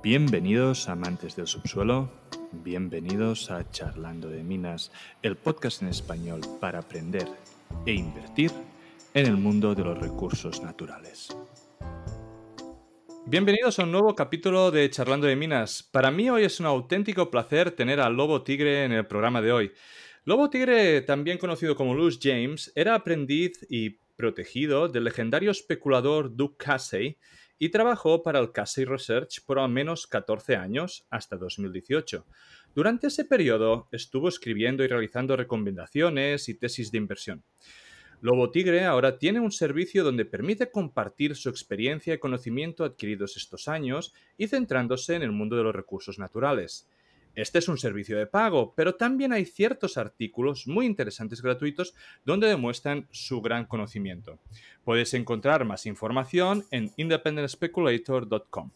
Bienvenidos amantes del subsuelo, bienvenidos a Charlando de Minas, el podcast en español para aprender e invertir en el mundo de los recursos naturales. Bienvenidos a un nuevo capítulo de Charlando de Minas. Para mí hoy es un auténtico placer tener a Lobo Tigre en el programa de hoy. Lobo Tigre, también conocido como Luz James, era aprendiz y protegido del legendario especulador Duke Casey y trabajó para el Casey Research por al menos 14 años hasta 2018. Durante ese periodo estuvo escribiendo y realizando recomendaciones y tesis de inversión. Lobo Tigre ahora tiene un servicio donde permite compartir su experiencia y conocimiento adquiridos estos años y centrándose en el mundo de los recursos naturales. Este es un servicio de pago, pero también hay ciertos artículos muy interesantes gratuitos donde demuestran su gran conocimiento. Puedes encontrar más información en independentspeculator.com.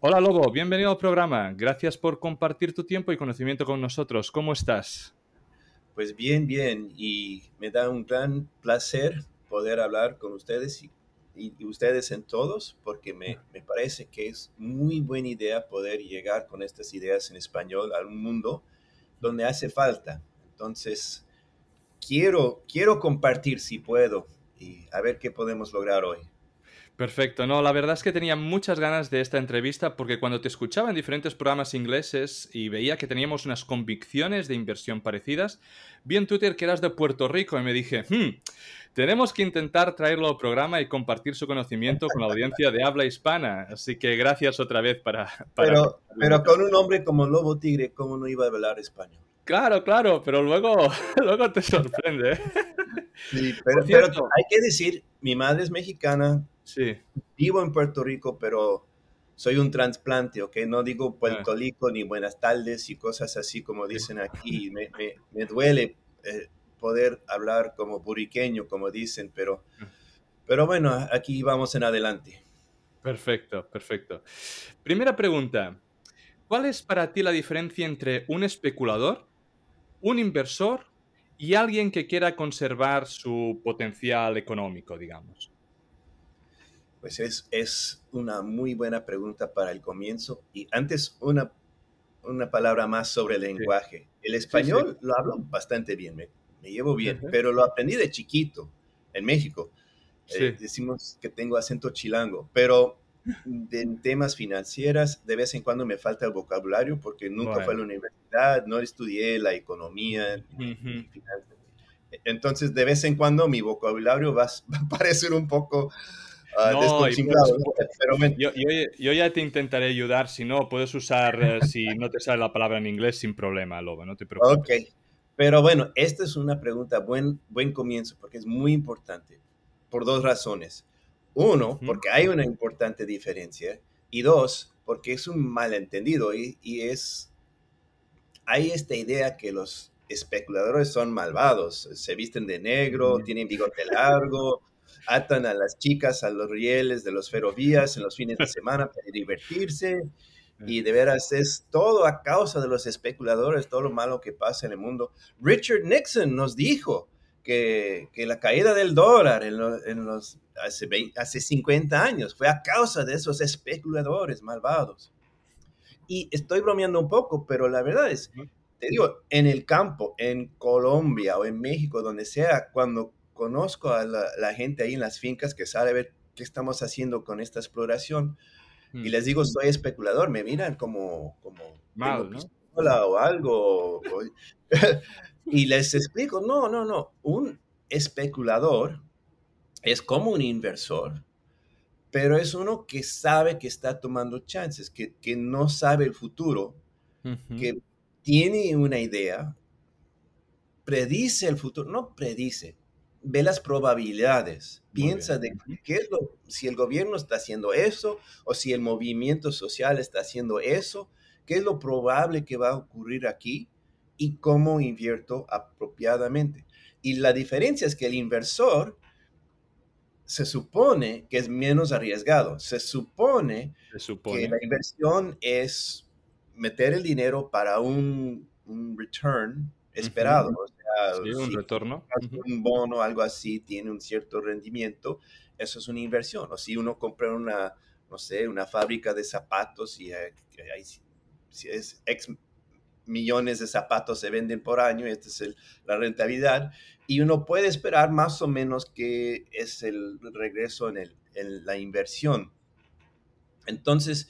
Hola Lobo, bienvenido al programa. Gracias por compartir tu tiempo y conocimiento con nosotros. ¿Cómo estás? Pues bien, bien. Y me da un gran placer poder hablar con ustedes y y, ustedes en todos, porque me, me, parece que es muy buena idea poder llegar con estas ideas en español a un mundo donde hace falta. Entonces, quiero, quiero compartir si puedo y a ver qué podemos lograr hoy. Perfecto, no, la verdad es que tenía muchas ganas de esta entrevista porque cuando te escuchaba en diferentes programas ingleses y veía que teníamos unas convicciones de inversión parecidas, vi en Twitter que eras de Puerto Rico y me dije, hmm, tenemos que intentar traerlo al programa y compartir su conocimiento con la audiencia de habla hispana. Así que gracias otra vez para... Pero, pero con un hombre como Lobo Tigre, ¿cómo no iba a hablar español? Claro, claro, pero luego, luego te sorprende. Sí, pero, pero hay que decir, mi madre es mexicana, Sí. Vivo en Puerto Rico, pero soy un trasplante, ¿ok? No digo Puerto ah. Rico ni buenas tardes y cosas así como dicen aquí. Me, me, duele eh, poder hablar como puriqueño, como dicen, pero, ah. pero bueno, aquí vamos en adelante. Perfecto, perfecto. Primera pregunta. ¿Cuál es para ti la diferencia entre un especulador, un inversor y alguien que quiera conservar su potencial económico, digamos? Pues es, es una muy buena pregunta para el comienzo. Y antes, una, una palabra más sobre el lenguaje. El español lo hablo bastante bien, me, me llevo bien, pero lo aprendí de chiquito en México. Eh, decimos que tengo acento chilango, pero en temas financieras de vez en cuando me falta el vocabulario porque nunca fue a la universidad, no estudié la economía. Entonces, de vez en cuando mi vocabulario va, va a parecer un poco Ah, yo, ya te intentaré ayudar, si no, puedes usar, eh, si no te sale la palabra en inglés, sin problema, Lobo, no te preocupes. Ok, pero bueno, esta es una pregunta, buen, buen comienzo, porque es muy importante, por dos razones. Uno, porque hay una importante diferencia, y dos, porque es un malentendido y, y es, hay esta idea que los especuladores son malvados, se visten de negro, tienen bigote largo, atan a las chicas a los rieles de los ferrovías en los fines de semana para divertirse. Y de veras es todo a causa de los especuladores, todo lo malo que pasa en el mundo. Richard Nixon nos dijo que, que la caída del dólar en, en los, hace, hace 50 años fue a causa de esos especuladores malvados. Y estoy bromeando un poco, pero la verdad es, te digo, en el campo, en Colombia o en México, donde sea, cuando conozco a la, gente ahí en las fincas que sabe ver qué estamos haciendo con esta exploración y les digo, soy especulador, me miran como, como Mal, ¿no? o algo. y les explico, no, no, no, un especulador es como un inversor, pero es uno que sabe que está tomando chances, que, que no sabe el futuro, que tiene una idea, predice el futuro, no predice, ve las probabilidades, piensa de qué es lo, si el gobierno está haciendo eso o si el movimiento social está haciendo eso, qué es lo probable que va a ocurrir aquí y cómo invierto apropiadamente. Y la diferencia es que el inversor se supone que es menos arriesgado, se supone, que la inversión es meter el dinero para un, return esperado un retorno. Un bono, algo así, tiene un cierto rendimiento, eso es una inversión. O si uno compra una, no sé, una fábrica de zapatos y hay, si es X millones de zapatos se venden por año, esta es la rentabilidad, y uno puede esperar más o menos que es el regreso en, en la inversión. Entonces,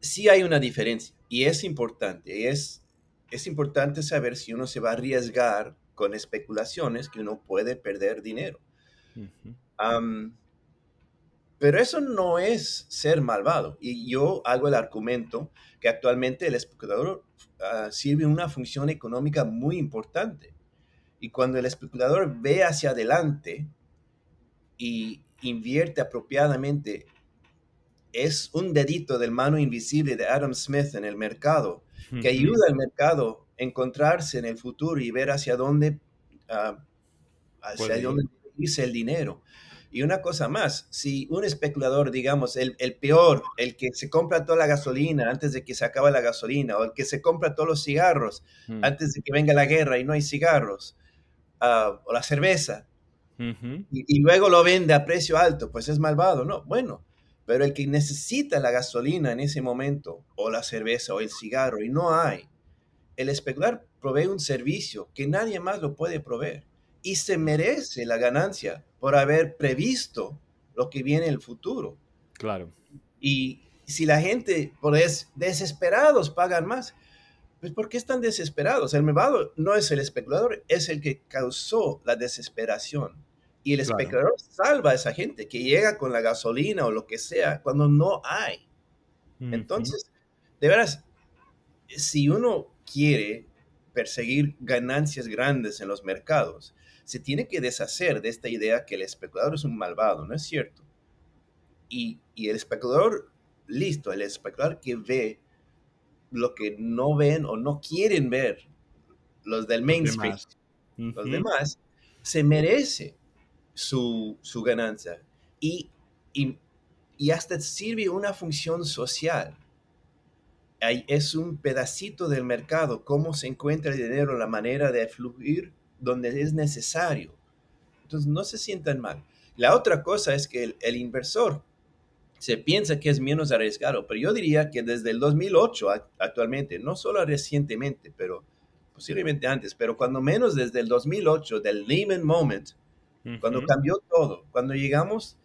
sí hay una diferencia y es importante, es, es importante saber si uno se va a arriesgar con especulaciones que uno puede perder dinero. pero eso no es ser malvado. Y yo hago el argumento que actualmente el especulador uh, sirve una función económica muy importante. Y cuando el especulador ve hacia adelante y invierte apropiadamente, es un dedito del mano invisible de Adam Smith en el mercado que ayuda al mercado a encontrarse en el futuro y ver hacia dónde, uh, hacia dónde irse el dinero. Y una cosa más, si un especulador, digamos, el, el, peor, el que se compra toda la gasolina antes de que se acabe la gasolina, o el que se compra todos los cigarros mm. antes de que venga la guerra y no hay cigarros, ah, o la cerveza, y, luego lo vende a precio alto, pues es malvado, ¿no? Bueno, pero el que necesita la gasolina en ese momento, o la cerveza, o el cigarro, y no hay, el especular provee un servicio que nadie más lo puede proveer y se merece la ganancia por haber previsto lo que viene en el futuro. Claro. Y si la gente, por es, desesperados, pagan más, pues ¿por qué están desesperados? El malvado no es el especulador, es el que causó la desesperación. Y el especulador salva a esa gente que llega con la gasolina o lo que sea cuando no hay. Entonces, de veras, si uno quiere perseguir ganancias grandes en los mercados, se tiene que deshacer de esta idea que el especulador es un malvado, ¿no es cierto? Y, el especulador, listo, el especulador que ve lo que no ven o no quieren ver los del mainstream, los demás, se merece su, ganancia y, y, y, hasta sirve una función social. es un pedacito del mercado, cómo se encuentra el dinero, la manera de fluir donde es necesario. Entonces, no se sientan mal. La otra cosa es que el, inversor se piensa que es menos arriesgado, pero yo diría que desde el 2008 actualmente, no solo recientemente, pero posiblemente antes, pero cuando menos desde el 2008, del Lehman Moment, cuando cambió todo, cuando llegamos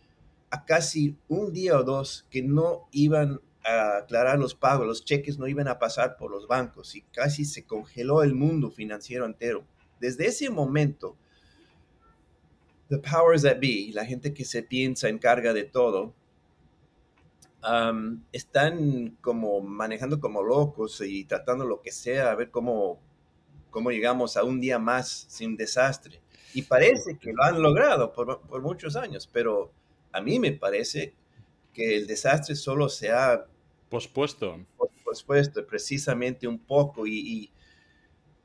a casi un día o dos que no iban a aclarar los pagos, los cheques no iban a pasar por los bancos y casi se congeló el mundo financiero entero. Desde ese momento, the powers that be, la gente que se piensa encarga de todo, um, están como manejando como locos y tratando lo que sea, a ver cómo, cómo llegamos a un día más sin desastre. Y parece que lo han logrado por, por muchos años, pero a mí me parece que el desastre solo se ha pospuesto. Pospuesto precisamente un poco y,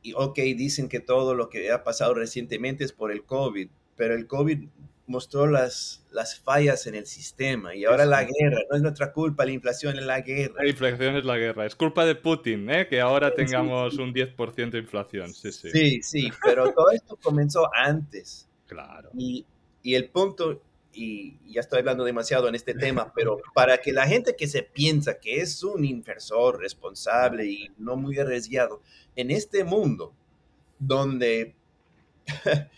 y ok, dicen que todo lo que ha pasado recientemente es por el COVID, pero el COVID mostró las, las fallas en el sistema y ahora la guerra, no es nuestra culpa, la inflación es la guerra. La inflación es la guerra, es culpa de Putin, ¿eh? que ahora tengamos un 10% de inflación. Sí, sí. Sí, sí, pero todo esto comenzó antes. Claro. Y, y el punto, y ya estoy hablando demasiado en este tema, pero para que la gente que se piensa que es un inversor responsable y no muy arriesgado, en este mundo donde,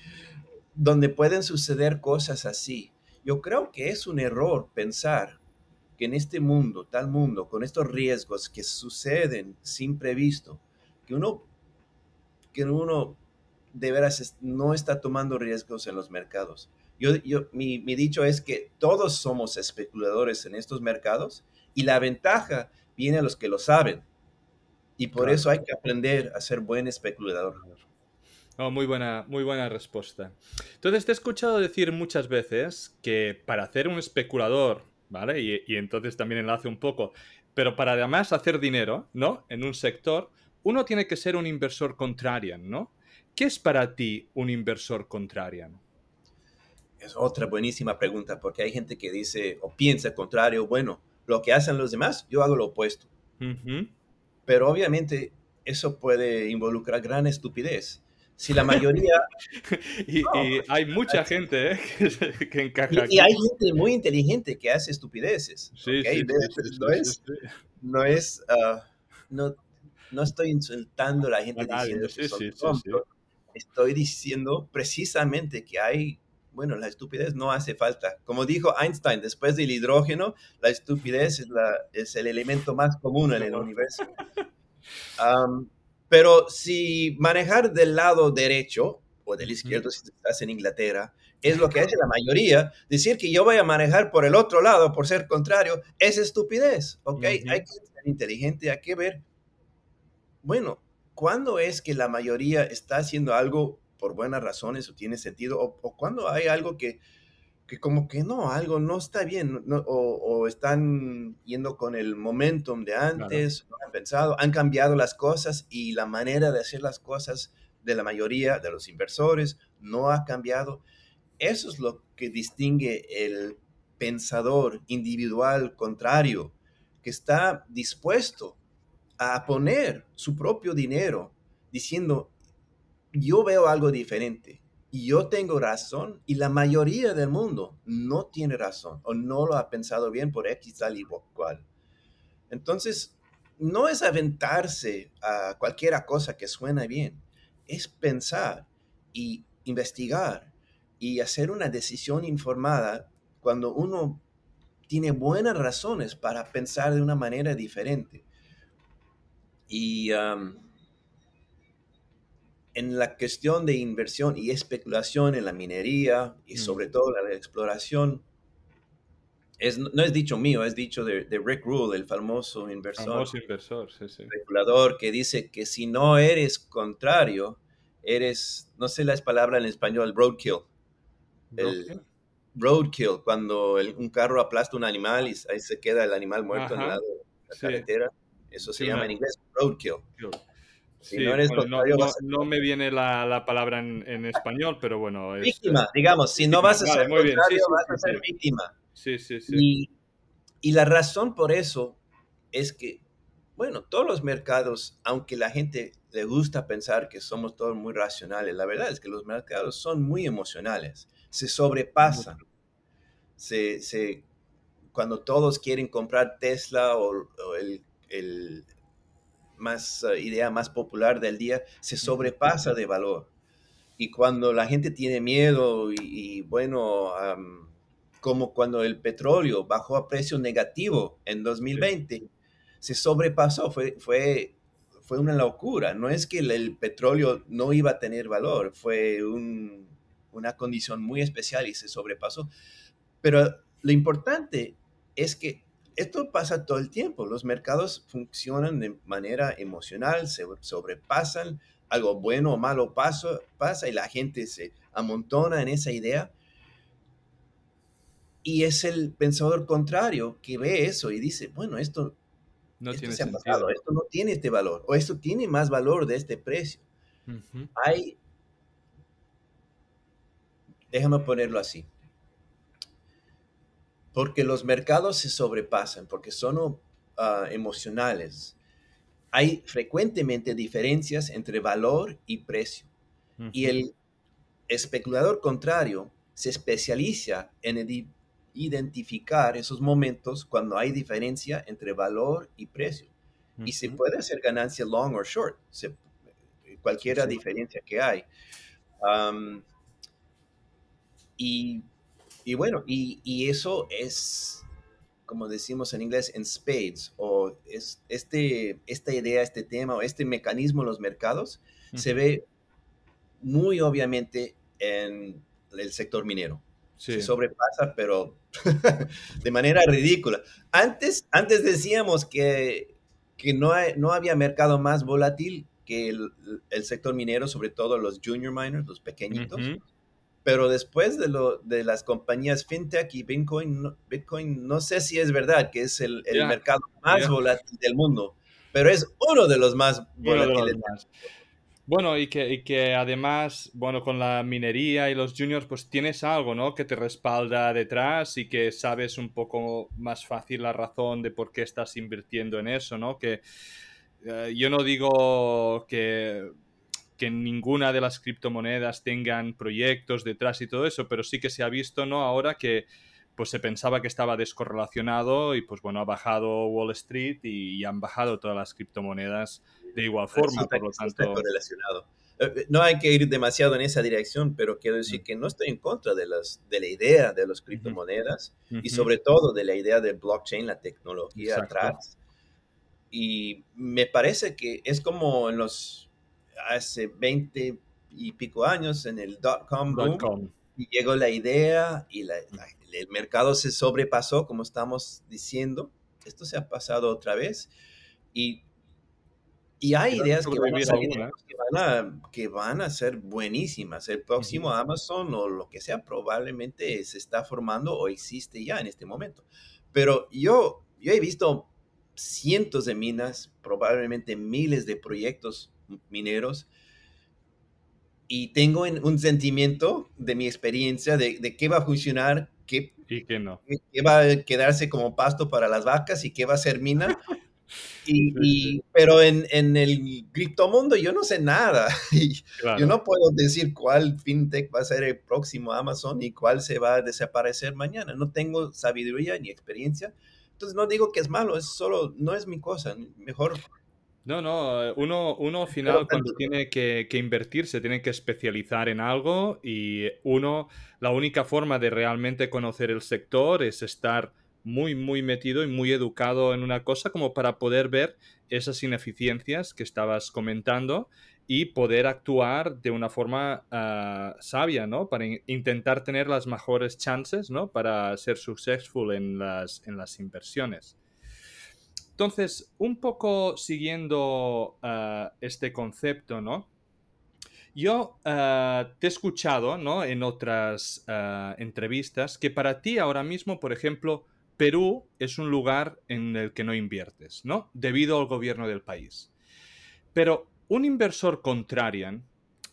donde pueden suceder cosas así, yo creo que es un error pensar que en este mundo, tal mundo, con estos riesgos que suceden sin previsto, que uno, que uno de veras no está tomando riesgos en los mercados. Yo, yo, mi, mi, dicho es que todos somos especuladores en estos mercados y la ventaja viene a los que lo saben. Y por eso hay que aprender a ser buen especulador. Muy, buena, muy buena respuesta. Entonces, te he escuchado decir muchas veces que para hacer un especulador, ¿vale? Y, y entonces también enlace un poco, pero para además hacer dinero, ¿no? En un sector, uno tiene que ser un inversor contrarian, ¿no? ¿Qué es para ti un inversor contrarian? Es otra buenísima pregunta, porque hay gente que dice o piensa contrario, bueno, lo que hacen los demás, yo hago lo opuesto. Pero obviamente eso puede involucrar gran estupidez. Si la mayoría... y, hay mucha gente ¿eh? que, encaja. Y, hay gente muy inteligente que hace estupideces. Sí, no, es, no es... Ah, no, no estoy insultando a la gente diciendo que son Estoy diciendo precisamente que hay bueno, la estupidez no hace falta. Como dijo Einstein, después del hidrógeno, la estupidez es, la, es el elemento más común en el universo. pero si manejar del lado derecho o del izquierdo, si estás en Inglaterra, es lo que hace la mayoría, decir que yo voy a manejar por el otro lado, por ser contrario, es estupidez, ¿ok? Hay que ser inteligente, hay que ver, bueno, ¿cuándo es que la mayoría está haciendo algo por buenas razones o tiene sentido, o, cuando hay algo que, que, como que no, algo no está bien, o, están yendo con el momentum de antes, no han pensado, han cambiado las cosas y la manera de hacer las cosas de la mayoría de los inversores no ha cambiado. Eso es lo que distingue el pensador individual contrario, que está dispuesto a poner su propio dinero diciendo, yo veo algo diferente y yo tengo razón y la mayoría del mundo no tiene razón o no lo ha pensado bien por X tal y cual. Entonces, no es aventarse a cualquier cosa que suena bien, es pensar y investigar y hacer una decisión informada cuando uno tiene buenas razones para pensar de una manera diferente. Y en la cuestión de inversión y especulación en la minería y sobre todo la exploración, es, no es dicho mío, es dicho de, Rick Rule, el famoso inversor. Famoso inversor, sí, sí. Especulador que dice que si no eres contrario, eres, no sé la palabra en español, roadkill. El roadkill, cuando un carro aplasta un animal y ahí se queda el animal muerto en el lado de la carretera. Eso se llama en inglés roadkill no, me viene la, palabra en, español, pero bueno. víctima, digamos, si no vas a ser vas a ser víctima. Sí, sí, sí. Y, la razón por eso es que, bueno, todos los mercados, aunque la gente le gusta pensar que somos todos muy racionales, la verdad es que los mercados son muy emocionales, se sobrepasan. Se, cuando todos quieren comprar Tesla o, el más eh, idea más popular del día se sobrepasa de valor. Y cuando la gente tiene miedo y, bueno, como cuando el petróleo bajó a precio negativo en 2020, se sobrepasó, fue, fue, fue una locura. No es que el, petróleo no iba a tener valor, fue una condición muy especial y se sobrepasó. Pero lo importante es que esto pasa todo el tiempo. Los mercados funcionan de manera emocional, se sobrepasan, algo bueno o malo pasa, pasa y la gente se amontona en esa idea. Y es el pensador contrario que ve eso y dice, bueno, esto no tiene sentido. esto no tiene este valor, o esto tiene más valor de este precio. Hay, déjame ponerlo así porque los mercados se sobrepasan, porque son ah, emocionales. Hay frecuentemente diferencias entre valor y precio. Y el especulador contrario se especializa en identificar esos momentos cuando hay diferencia entre valor y precio. Y se puede hacer ganancia long or short, cualquiera diferencia que hay. y y bueno, y, eso es, como decimos en inglés, en spades, o es este, esta idea, este tema, o este mecanismo en los mercados, se ve muy obviamente en el sector minero. Se sobrepasa, pero de manera ridícula. Antes, antes decíamos que, que no, no había mercado más volátil que el, el, sector minero, sobre todo los junior miners, los pequeñitos. Pero después de, lo, de las compañías fintech y Bitcoin, Bitcoin, no sé si es verdad que es el, el mercado más volátil del mundo, pero es uno de los más volátiles. Bueno, y que, y que además, bueno, con la minería y los juniors, pues tienes algo, ¿no? Que te respalda detrás y que sabes un poco más fácil la razón de por qué estás invirtiendo en eso, ¿no? Que eh, yo no digo que que ninguna de las criptomonedas tengan proyectos detrás y todo eso, pero sí que se ha visto, ¿no? Ahora que pues se pensaba que estaba descorrelacionado y pues bueno, ha bajado Wall Street y, han bajado todas las criptomonedas de igual forma, por lo tanto... Eh, eh, no hay que ir demasiado en esa dirección, pero quiero decir que no estoy en contra de, las, de la idea de las criptomonedas y sobre todo de la idea del blockchain, la tecnología atrás. Y me parece que es como en los hace 20 y pico años en el dot-com boom, y llegó la idea y el mercado se sobrepasó, como estamos diciendo. Esto se ha pasado otra vez. Y, y hay ideas que van, a que, van a, ser buenísimas. El próximo Amazon o lo que sea probablemente se está formando o existe ya en este momento. Pero yo, yo he visto cientos de minas, probablemente miles de proyectos mineros y tengo un sentimiento de mi experiencia de, de qué va a funcionar, qué, y qué no. Qué va a quedarse como pasto para las vacas y qué va a ser mina. Y, pero en, en, el criptomundo yo no sé nada. Y Yo no puedo decir cuál fintech va a ser el próximo Amazon y cuál se va a desaparecer mañana. No tengo sabiduría ni experiencia. Entonces no digo que es malo, es solo, no es mi cosa. Mejor no, no, eh, uno, uno al final cuando tiene que, que, invertir se tiene que especializar en algo y uno, la única forma de realmente conocer el sector es estar muy, muy metido y muy educado en una cosa como para poder ver esas ineficiencias que estabas comentando y poder actuar de una forma ah, sabia, ¿no? Para intentar tener las mejores chances, ¿no? Para ser successful en las, en las inversiones. Entonces, un poco siguiendo eh, este concepto, ¿no? Yo eh, te he escuchado, ¿no? En otras eh, entrevistas que para ti ahora mismo, por ejemplo, Perú es un lugar en el que no inviertes, ¿no? Debido al gobierno del país. Pero un inversor contrarian,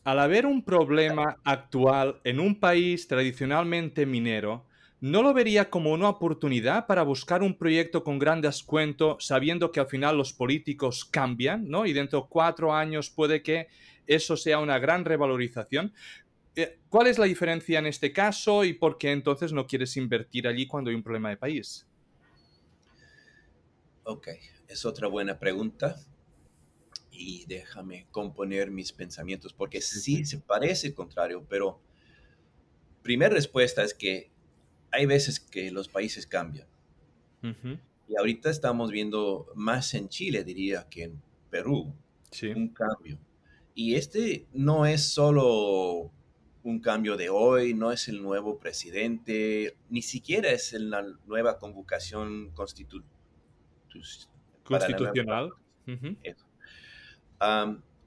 al haber un problema actual en un país tradicionalmente minero, ¿no lo vería como una oportunidad para buscar un proyecto con gran descuento, sabiendo que al final los políticos cambian, ¿no? Y dentro de cuatro años puede que eso sea una gran revalorización. Eh, ¿Cuál es la diferencia en este caso y por qué entonces no quieres invertir allí cuando hay un problema de país? Ok, es otra buena pregunta y déjame componer mis pensamientos porque sí se parece contrario, pero primera respuesta es que hay veces que los países cambian. Y ahorita estamos viendo más en Chile, diría, que en Perú, un cambio. Y este no es solo un cambio de hoy, no es el nuevo presidente, ni siquiera es la nueva convocación constitucional.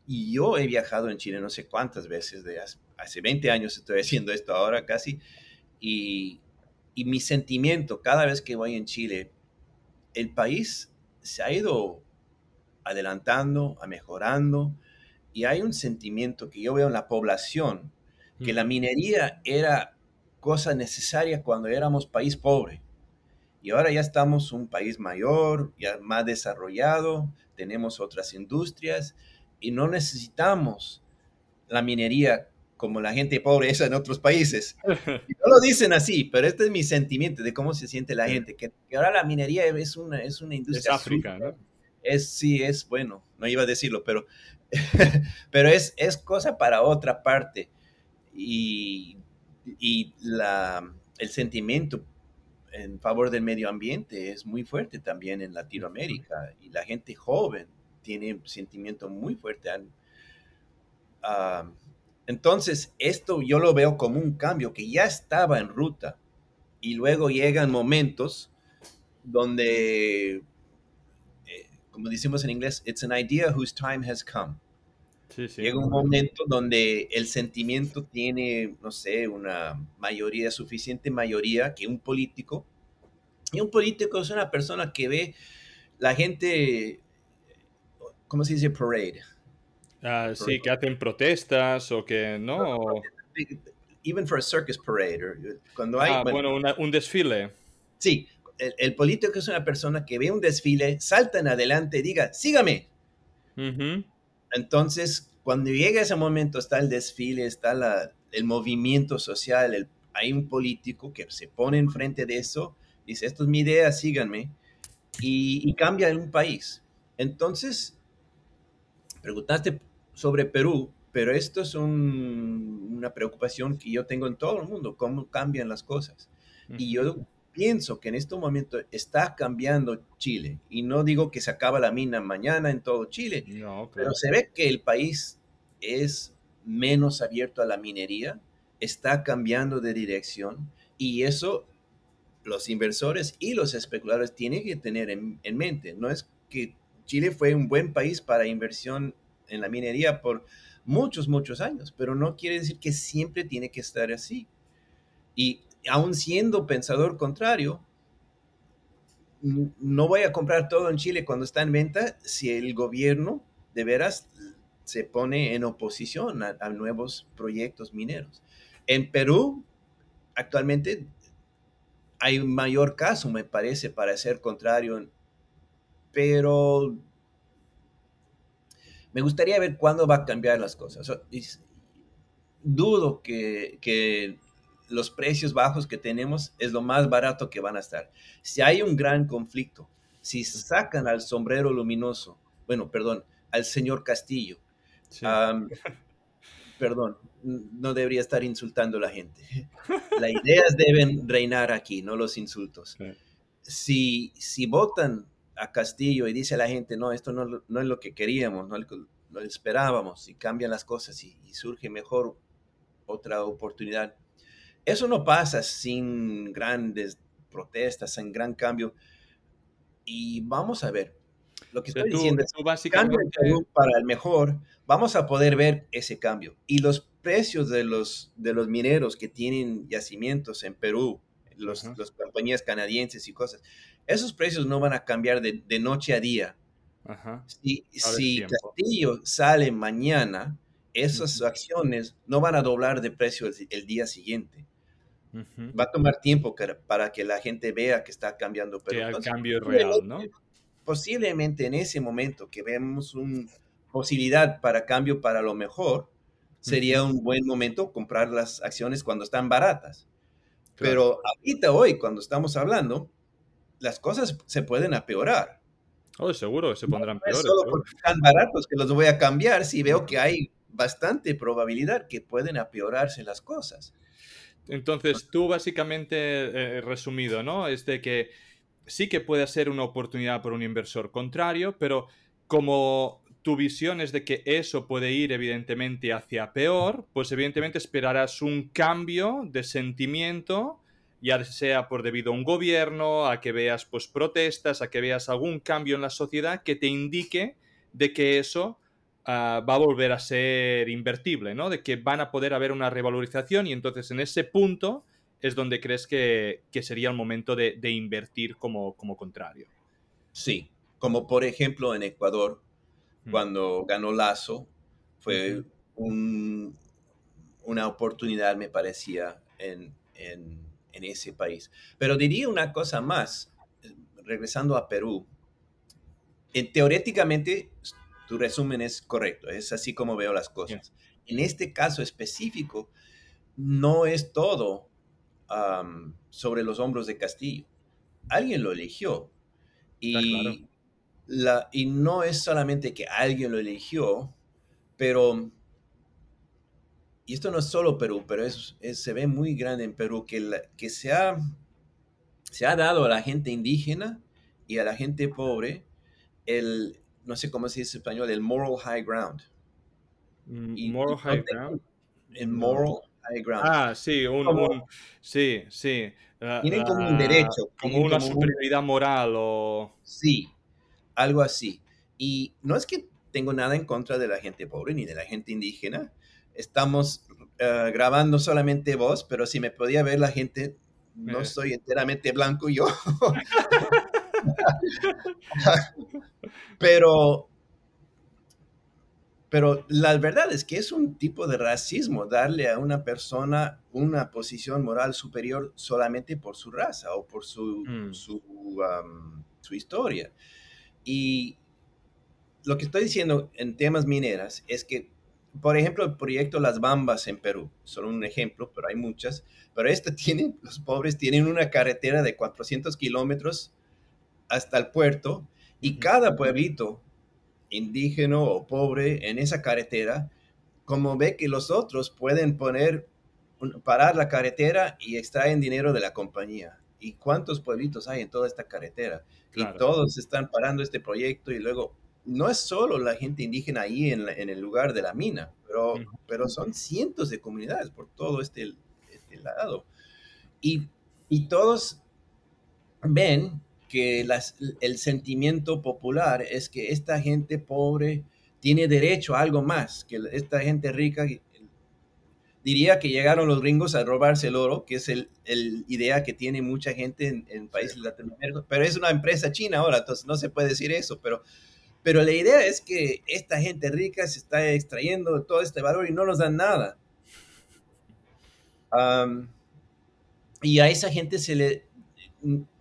y yo he viajado en Chile no sé cuántas veces, de hace, hace 20 años estoy haciendo esto ahora casi, y y mi sentimiento cada vez que voy en Chile, el país se ha ido adelantando, a mejorando, y hay un sentimiento que yo veo en la población, que la minería era cosa necesaria cuando éramos país pobre. Y ahora ya estamos un país mayor, ya más desarrollado, tenemos otras industrias y no necesitamos la minería como la gente pobre es en otros países. no lo dicen así, pero este es mi sentimiento de cómo se siente la gente, que, ahora la minería es una, es una industria. Es África, ¿no? Es, sí, es bueno, no iba a decirlo, pero, pero es, es cosa para otra parte. Y, y la, el sentimiento en favor del medio ambiente es muy fuerte también en Latinoamérica y la gente joven tiene un sentimiento muy fuerte. Entonces, esto yo lo veo como un cambio que ya estaba en ruta y luego llegan momentos donde, eh, como decimos en inglés, it's an idea whose time has come. Llega un momento donde el sentimiento tiene, no sé, una mayoría, suficiente mayoría que un político. Y un político es una persona que ve la gente, ¿cómo se dice? Parade Ah, sí, que hacen protestas o que no. Even for a circus parade. cuando hay, ah, bueno, un desfile. Sí, el, político es una persona que ve un desfile, salta en adelante y diga, sígame. Entonces, cuando llega ese momento está el desfile, está la, el movimiento social, hay un político que se pone enfrente de eso, dice, esto es mi idea, síganme, y, cambia un país. Entonces, preguntaste sobre Perú, pero esto es una preocupación que yo tengo en todo el mundo, cómo cambian las cosas. Y yo pienso que en este momento está cambiando Chile. Y no digo que se acaba la mina mañana en todo Chile, pero se ve que el país es menos abierto a la minería, está cambiando de dirección y eso los inversores y los especuladores tienen que tener en, mente. No es que Chile fue un buen país para inversión en la minería por muchos, muchos años, pero no quiere decir que siempre tiene que estar así. Y aún siendo pensador contrario, no voy a comprar todo en Chile cuando está en venta si el gobierno de veras se pone en oposición a, nuevos proyectos mineros. En Perú, actualmente hay mayor caso, me parece, para ser contrario, pero me gustaría ver cuándo va a cambiar las cosas. Dudo que, que los precios bajos que tenemos es lo más barato que van a estar. Si hay un gran conflicto, si sacan al sombrero luminoso, bueno, perdón, al señor Castillo, perdón, no debería estar insultando a la gente. Las ideas deben reinar aquí, no los insultos. Si, si votan a Castillo y dice la gente, no, esto no, no es lo que queríamos, no lo esperábamos, y cambian las cosas y surge mejor otra oportunidad, eso no pasa sin grandes protestas, sin gran cambio. Y vamos a ver, lo que estoy diciendo es básicamente para el mejor, vamos a poder ver ese cambio. Y los precios de los, de los mineros que tienen yacimientos en Perú, los, las compañías canadienses y cosas, esos precios no van a cambiar de, de noche a día. Si, si Castillo sale mañana, esas acciones no van a doblar de precio el día siguiente. Va a tomar tiempo para que la gente vea que está cambiando. Pero que el cambio es real, ¿no? Posiblemente en ese momento que vemos una posibilidad para cambio para lo mejor, sería un buen momento comprar las acciones cuando están baratas. Pero ahorita, hoy, cuando estamos hablando, las cosas se pueden empeorar. Oh, seguro se pondrán peores. No solo porque están baratos que los voy a cambiar si veo que hay bastante probabilidad que pueden empeorarse las cosas. Entonces, tú básicamente, eh, resumido, ¿no? Es de que sí que puede ser una oportunidad para un inversor contrario, pero como tu visión es de que eso puede ir evidentemente hacia peor, pues evidentemente esperarás un cambio de sentimiento, ya sea por debido a un gobierno, a que veas pues protestas, a que veas algún cambio en la sociedad que te indique de que eso Ah, va a volver a ser invertible, ¿no? De que van a poder haber una revalorización y entonces en ese punto es donde crees que, sería el momento de, invertir como, como, contrario. Sí, como por ejemplo en Ecuador, mm. cuando ganó Lazo, fue una oportunidad, me parecía, en, en, en ese país. Pero diría una cosa más, regresando a Perú, en, teóricamente tu resumen es correcto, es así como veo las cosas. En este caso específico, no es todo sobre los hombros de Castillo. Alguien lo eligió. Y, la, y no es solamente que alguien lo eligió, pero, y esto no es solo Perú, pero es, se ve muy grande en Perú, que, que se, ha, se ha dado a la gente indígena y a la gente pobre el, no sé cómo se dice en español, el moral high ground. Mm, moral high ground. El moral high ground. Ah, sí, un, sí, sí. Ah, tienen como un derecho. Como una superioridad moral o... Sí, algo así. Y no es que tengo nada en contra de la gente pobre ni de la gente indígena. Estamos ah, grabando solamente voz, pero si me podía ver la gente, no eh. soy enteramente blanco yo. pero, pero la verdad es que es un tipo de racismo darle a una persona una posición moral superior solamente por su raza o por su, mm. su, su historia. Y lo que estoy diciendo en temas mineras es que por ejemplo, el proyecto Las Bambas en Perú, solo un ejemplo, pero hay muchas. Pero este tiene, los pobres tienen una carretera de 400 kilómetros hasta el puerto y cada pueblito indígena o pobre en esa carretera, como ve que los otros pueden poner, parar la carretera y extraen dinero de la compañía. ¿Y cuántos pueblitos hay en toda esta carretera? Y todos están parando este proyecto y luego no es solo la gente indígena ahí en, el lugar de la mina, pero, pero son cientos de comunidades por todo este, este lado. Y, y, todos ven que las, el sentimiento popular es que esta gente pobre tiene derecho a algo más, que esta gente rica diría que llegaron los gringos a robarse el oro, que es el, el idea que tiene mucha gente en, en países latinoamericanos, pero es una empresa china ahora, entonces no se puede decir eso, pero pero la idea es que esta gente rica se está extrayendo todo este valor y no nos dan nada. y a esa gente se le,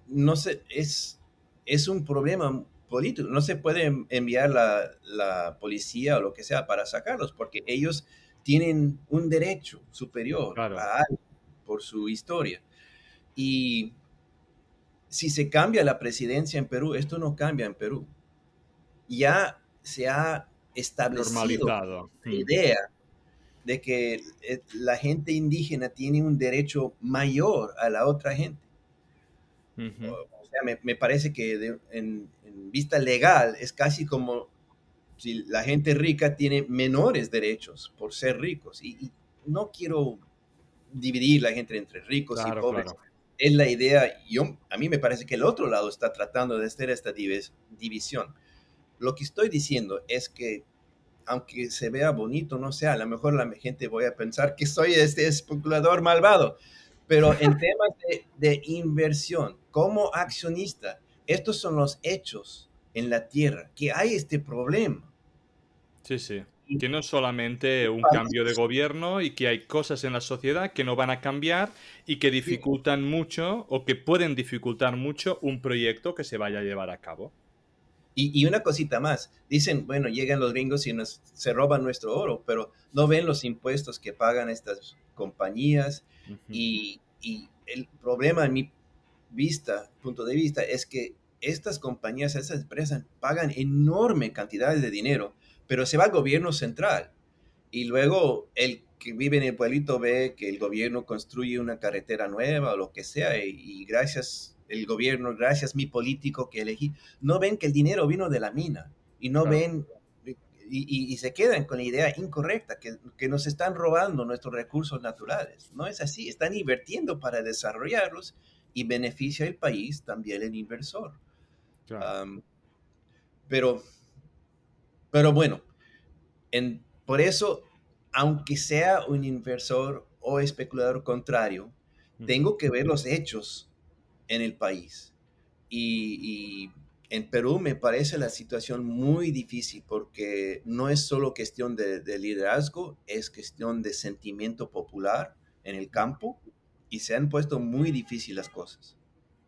no sé, es, es un problema político. No se puede enviar la, la, policía o lo que sea para sacarlos, porque ellos tienen un derecho superior a por su historia. Y si se cambia la presidencia en Perú, esto no cambia en Perú ya se ha establecido la mm. idea de que eh, la gente indígena tiene un derecho mayor a la otra gente. O sea, me, parece que en, vista legal es casi como si la gente rica tiene menores derechos por ser ricos. Y, no quiero dividir la gente entre ricos y pobres. Es la idea, yo, a mí me parece que el otro lado está tratando de hacer esta división. Lo que estoy diciendo es que aunque se vea bonito, no sé, a lo mejor la gente voy a pensar que soy este especulador malvado, pero en temas de, inversión, como accionista, estos son los hechos en la tierra, que hay este problema. Sí, sí. Que no es solamente un cambio de gobierno y que hay cosas en la sociedad que no van a cambiar y que dificultan mucho o que pueden dificultar mucho un proyecto que se vaya a llevar a cabo. Y, una cosita más, dicen, bueno, llegan los gringos y nos, se roban nuestro oro, pero no ven los impuestos que pagan estas compañías. y, y, el problema en mi vista, punto de vista, es que estas compañías, estas empresas pagan enorme cantidades de dinero, pero se va al gobierno central. Y luego el que vive en el pueblito ve que el gobierno construye una carretera nueva o lo que sea, y, y gracias el gobierno, gracias mi político que elegí, no ven que el dinero vino de la mina y no ven y, se quedan con la idea incorrecta que, que, nos están robando nuestros recursos naturales. No es así, están invirtiendo para desarrollarlos y beneficia el país, también el inversor. pero, pero bueno, en, por eso, aunque sea un inversor o especulador contrario, tengo que ver los hechos en el país. Y, en Perú me parece la situación muy difícil porque no es solo cuestión de, liderazgo, es cuestión de sentimiento popular en el campo y se han puesto muy difíciles las cosas.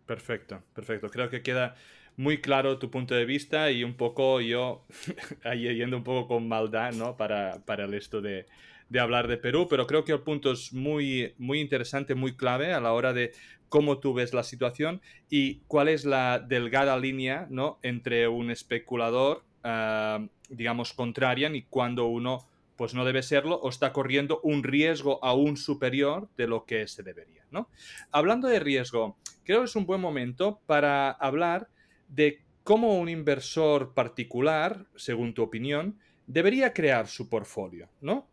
Perfecto, perfecto. Creo que queda muy claro tu punto de vista y un poco yo yendo un poco con maldad, ¿no? Para, para el esto de, de hablar de Perú, pero creo que el punto es muy, muy interesante, muy clave a la hora de cómo tú ves la situación y cuál es la delgada línea ¿no? entre un especulador, ah, digamos, contrarian y cuando uno pues no debe serlo o está corriendo un riesgo aún superior de lo que se debería. ¿no? Hablando de riesgo, creo que es un buen momento para hablar de cómo un inversor particular, según tu opinión, debería crear su portfolio, ¿no?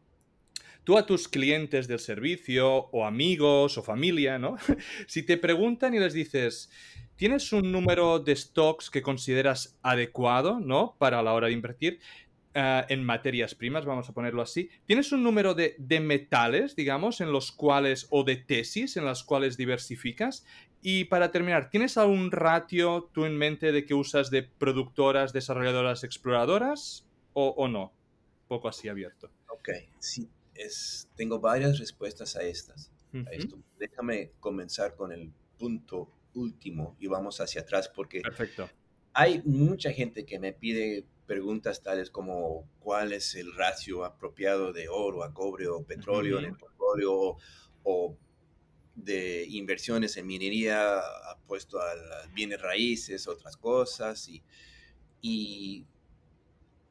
Tú a tus clientes del servicio o amigos o familia, ¿no? si te preguntan y les dices, ¿tienes un número de stocks que consideras adecuado, ¿no? Para la hora de invertir. Eh, en materias primas, vamos a ponerlo así. ¿Tienes un número de, de, metales, digamos, en los cuales, o de tesis en las cuales diversificas? Y para terminar, ¿tienes algún ratio tú en mente de que usas de productoras, desarrolladoras, exploradoras o, o no? Poco así abierto. Ok, sí, tengo varias respuestas a estas. esto. Déjame comenzar con el punto último y vamos hacia atrás porque Perfecto. hay mucha gente que me pide preguntas tales como cuál es el ratio apropiado de oro a cobre o petróleo en el petróleo o, de inversiones en minería apuesto a bienes raíces, otras cosas, y, y,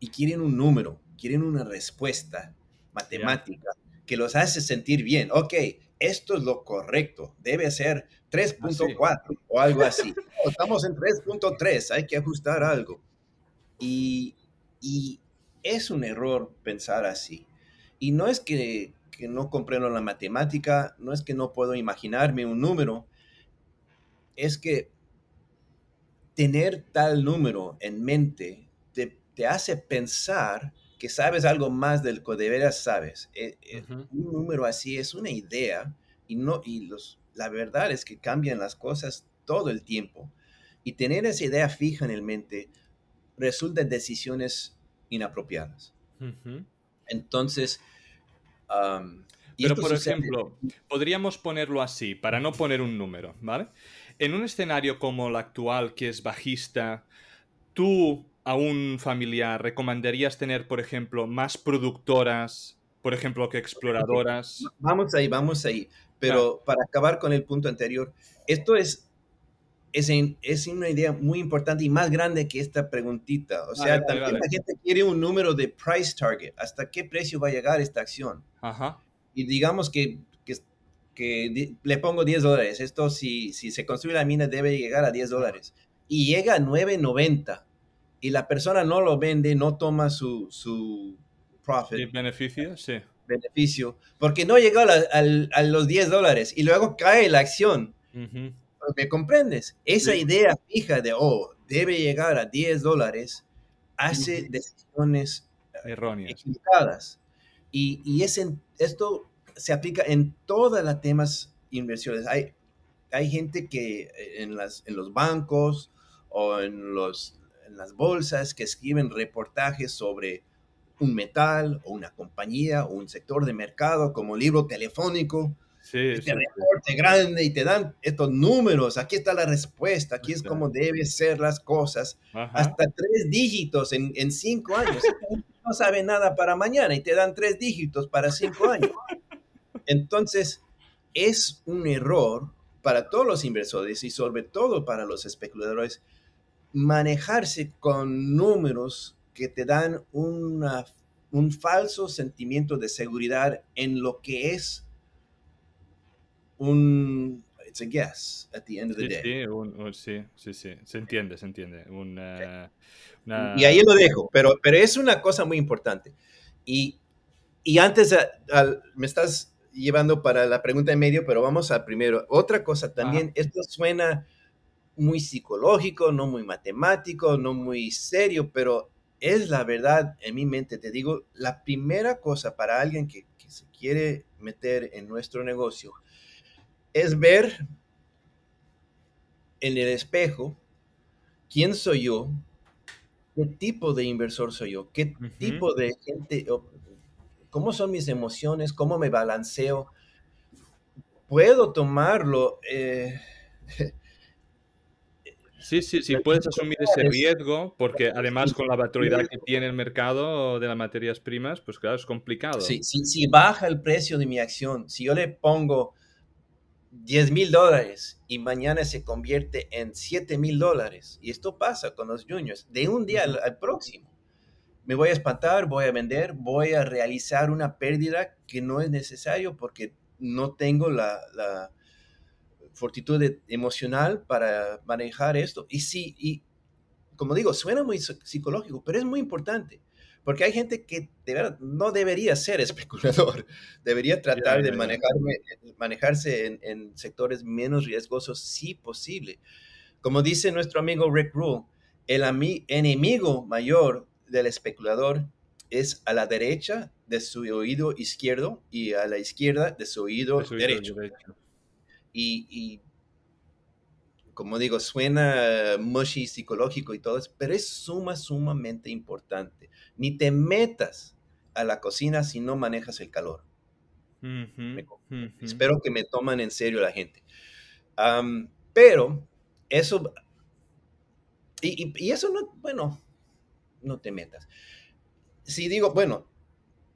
quieren un número, quieren una respuesta matemática que los hace sentir bien. Ok, esto es lo correcto, debe ser 3.4 o algo así. estamos en 3.3, hay que ajustar algo. Y, es un error pensar así. Y no es que, no comprendo la matemática, no es que no puedo imaginarme un número, es que tener tal número en mente te, hace pensar que sabes algo más del que de veras sabes. Eh, eh, un número así es una idea y, no, y los, la verdad es que cambian las cosas todo el tiempo. Y tener esa idea fija en el mente resulta en decisiones inapropiadas. Entonces, pero por ejemplo, podríamos ponerlo así, para no poner un número, ¿vale? En un escenario como el actual, que es bajista, tú a un familiar recomendarías tener, por ejemplo, más productoras, por ejemplo, que exploradoras. Vamos ahí, vamos ahí. Pero para acabar con el punto anterior, esto es es, es, una idea muy importante y más grande que esta preguntita. O sea, la gente quiere un número de price target. ¿Hasta qué precio va a llegar esta acción? Ajá. Y digamos que, que, que, le pongo 10 dólares. Esto, si, si se construye la mina, debe llegar a 10 dólares. Y llega a 9.90 y la persona no lo vende, no toma su, su profit. beneficio? Sí. Beneficio. Porque no llegó a, a, los 10 dólares y luego cae la acción. ¿Me comprendes? Esa idea fija de, oh, debe llegar a 10 dólares, hace decisiones eh, erróneas. equivocadas. Y, y es esto se aplica en todas las temas inversiones. Hay, hay gente que eh, en, las, en los bancos o en, los, en las bolsas que escriben reportajes sobre un metal o una compañía o un sector de mercado como libro telefónico Sí, y te reporte grande y te dan estos números. Aquí está la respuesta, aquí es como deben ser las cosas. Hasta tres dígitos en, en cinco años. no sabe nada para mañana y te dan tres dígitos para cinco años. Entonces, es un error para todos los inversores y sobre todo para los especuladores manejarse con números que te dan una, un falso sentimiento de seguridad en lo que es un it's a guess at the end of the day. Sí, sí, sí, se entiende, se entiende. Y ahí lo dejo, pero, pero es una cosa muy importante. Y, y antes, me estás llevando para la pregunta en medio, pero vamos al primero. Otra cosa también, esto suena muy psicológico, no muy matemático, no muy serio, pero es la verdad en mi mente. Te digo, la primera cosa para alguien que, que se quiere meter en nuestro negocio es ver en el espejo quién soy yo, qué tipo de inversor soy yo, qué tipo de gente, cómo son mis emociones, cómo me balanceo. Puedo tomarlo. Eh, sí, sí, sí, puedes asumir ese riesgo, porque además con la volatilidad que tiene el mercado de las materias primas, pues claro, es complicado. Sí, sí, si baja el precio de mi acción, si yo le pongo 10 mil dólares y mañana se convierte en 7 mil dólares. Y esto pasa con los juniors, de un día al, próximo. Me voy a espantar, voy a vender, voy a realizar una pérdida que no es necesario porque no tengo la, la fortitud emocional para manejar esto. Y sí, y como digo, suena muy psicológico, pero es muy importante. Porque hay gente que de verdad no debería ser especulador, debería tratar de manejarme, manejarse en, sectores menos riesgosos si posible. Como dice nuestro amigo Rick Rule, el enemigo mayor del especulador es a la derecha de su oído izquierdo y a la izquierda de su oído, derecho. Y como digo, suena mushy, psicológico y todo eso, pero es suma, sumamente importante. Ni te metas a la cocina si no manejas el calor. Espero que me toman en serio la gente. pero eso, y, eso no, bueno, no te metas. Si digo, bueno,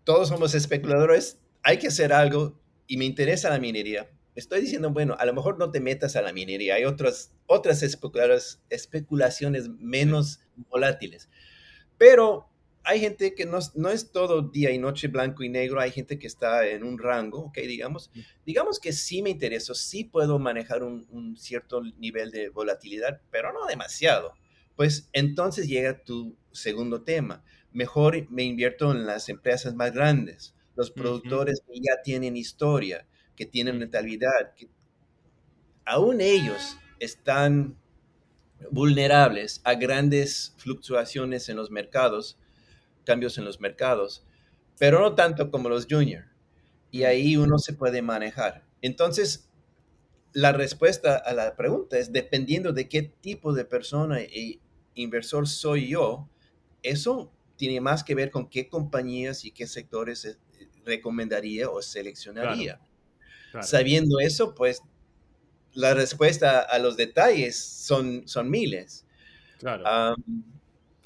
todos somos especuladores, hay que hacer algo y me interesa la minería, estoy diciendo, bueno, a lo mejor no te metas a la minería, hay otras, otras especulaciones menos volátiles, pero hay gente que no, no, es todo día y noche blanco y negro, hay gente que está en un rango, ok, digamos, digamos que sí me intereso, sí puedo manejar un, un cierto nivel de volatilidad, pero no demasiado. Pues entonces llega tu segundo tema. Mejor me invierto en las empresas más grandes, los productores que ya tienen historia, que tienen mentalidad, que aún ellos están vulnerables a grandes fluctuaciones en los mercados, cambios en los mercados, pero no tanto como los junior. Y ahí uno se puede manejar. Entonces, la respuesta a la pregunta es, dependiendo de qué tipo de persona e inversor soy yo, eso tiene más que ver con qué compañías y qué sectores eh, recomendaría o seleccionaría. Sabiendo eso, pues la respuesta a los detalles son, son miles. Claro.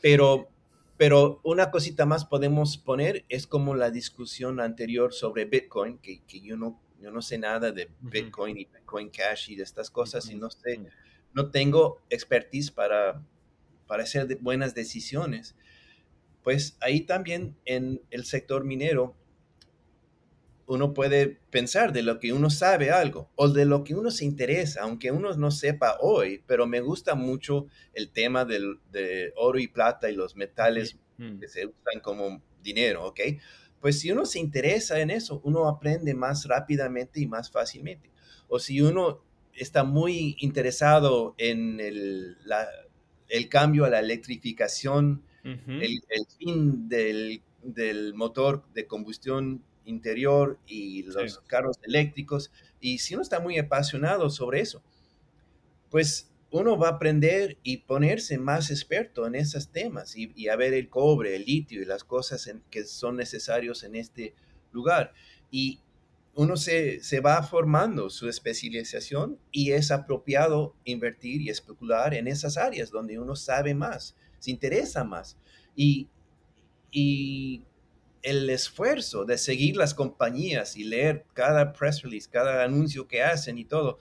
pero, pero una cosita más podemos poner es como la discusión anterior sobre Bitcoin, que, que yo, no, yo no sé nada de Bitcoin y Bitcoin Cash y de estas cosas y no sé, no tengo expertise para, para hacer buenas decisiones. Pues ahí también en el sector minero uno puede pensar de lo que uno sabe algo o de lo que uno se interesa, aunque uno no sepa hoy, pero me gusta mucho el tema del, de oro y plata y los metales mm. que se usan como dinero, ¿ok? Pues si uno se interesa en eso, uno aprende más rápidamente y más fácilmente. O si uno está muy interesado en el, el cambio a la electrificación, el, fin del, del motor de combustión interior y los carros eléctricos. Y si uno está muy apasionado sobre eso, pues uno va a aprender y ponerse más experto en esos temas y, a ver el cobre, el litio y las cosas que son necesarios en este lugar. Y uno se, se, va formando su especialización y es apropiado invertir y especular en esas áreas donde uno sabe más, se interesa más. Y, y el esfuerzo de seguir las compañías y leer cada press release, cada anuncio que hacen y todo,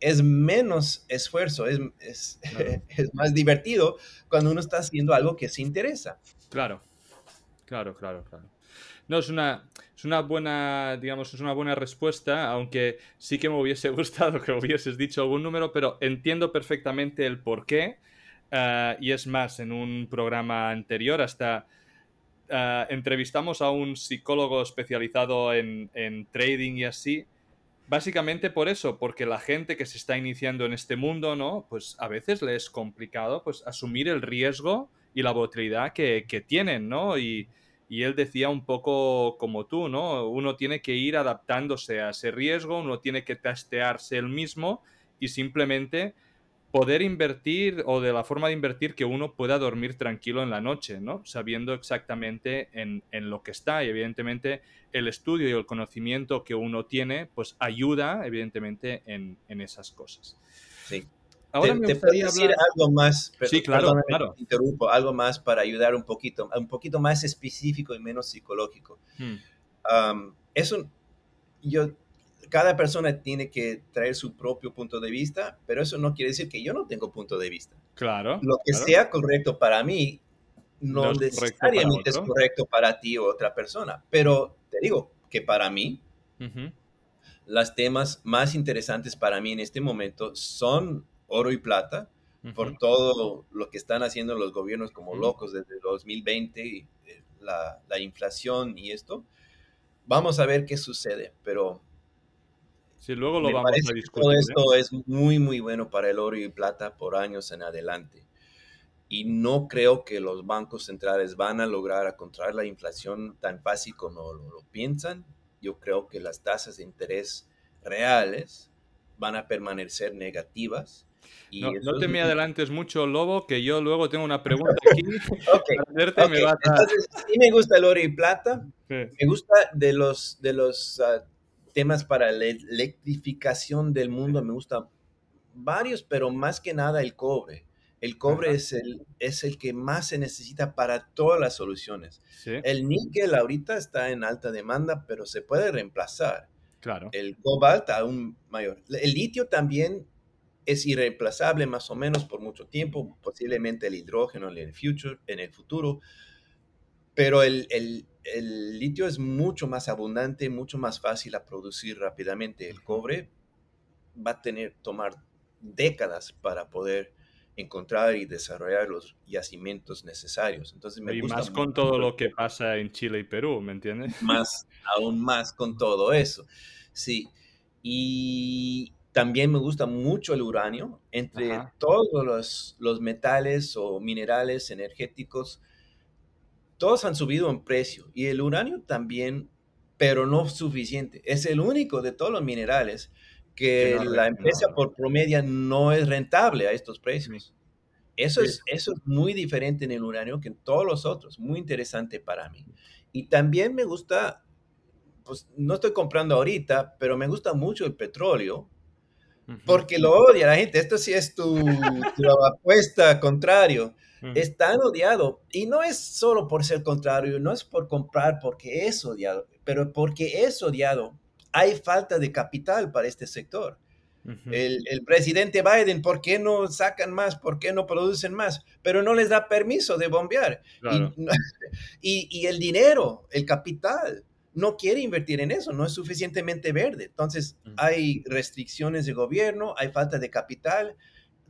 es menos esfuerzo, es, es, más divertido cuando uno está haciendo algo que se interesa. Claro, claro, claro, claro. No, es una, es una buena, digamos, es una buena respuesta, aunque sí que me hubiese gustado que hubieses dicho algún número, pero entiendo perfectamente el por qué. Eh, y es más, en un programa anterior hasta eh, entrevistamos a un psicólogo especializado en, trading y así, básicamente por eso, porque la gente que se está iniciando en este mundo, ¿no? Pues a veces le es complicado pues asumir el riesgo y la volatilidad que, tienen, ¿no? Y, y, él decía un poco como tú, ¿no? Uno tiene que ir adaptándose a ese riesgo, uno tiene que testearse el mismo y simplemente poder invertir o de la forma de invertir que uno pueda dormir tranquilo en la noche, ¿no? Sabiendo exactamente en, lo que está y evidentemente el estudio y el conocimiento que uno tiene pues ayuda evidentemente en, esas cosas. Sí. Ahora me gustaría decir algo más, sí, claro, claro. interrumpo, algo más para ayudar un poquito, un poquito más específico y menos psicológico. Hmm. es un, yo cada persona tiene que traer su propio punto de vista, pero eso no quiere decir que yo no tengo punto de vista. Claro. Lo que sea correcto para mí no, necesariamente es correcto para ti o otra persona, pero te digo que para mí, los temas más interesantes para mí en este momento son oro y plata, por todo lo que están haciendo los gobiernos como locos desde 2020, y, eh, la, la inflación y esto. Vamos a ver qué sucede, pero Sí, luego lo vamos a discutir. todo esto es muy, muy bueno para el oro y plata por años en adelante. Y no creo que los bancos centrales van a lograr controlar la inflación tan fácil como lo, piensan. Yo creo que las tasas de interés reales van a permanecer negativas. Y no, no te me adelantes mucho, Lobo, que yo luego tengo una pregunta aquí. okay. Me Entonces, sí me gusta el oro y plata. Me gusta de los, de los ah, temas para la electrificación del mundo me gustan varios, pero más que nada el cobre. El cobre es el, es el que más se necesita para todas las soluciones. El níquel ahorita está en alta demanda, pero se puede reemplazar. Claro. El cobalto aún mayor. El litio también es irreemplazable más o menos por mucho tiempo, posiblemente el hidrógeno en el, future, en el futuro, pero el, el, el litio es mucho más abundante, mucho más fácil a producir rápidamente. El cobre va a tener, tomar décadas para poder encontrar y desarrollar los yacimientos necesarios. Entonces y más con todo lo que pasa en Chile y Perú, ¿me entiendes? Más, aún más con todo eso. Sí. Y también me gusta mucho el uranio. Entre todos los, los metales o minerales energéticos, todos han subido en precio. Y el uranio también, pero no suficiente. Es el único de todos los minerales que, la empresa por promedio no es rentable a estos precios. Eso, es, eso es muy diferente en el uranio que en todos los otros, muy interesante para mí. Y también me gusta, pues no estoy comprando ahorita, pero me gusta mucho el petróleo, porque lo odia la gente. Esto sí es tu, tu apuesta contrario. Es tan odiado. Y no es solo por ser contrario, no es por comprar porque es odiado, pero porque es odiado hay falta de capital para este sector. el, presidente Biden, ¿por qué no sacan más? ¿Por qué no producen más? Pero no les da permiso de bombear. Y, el dinero, el capital, no quiere invertir en eso, no es suficientemente verde. Entonces, hay restricciones de gobierno, hay falta de capital.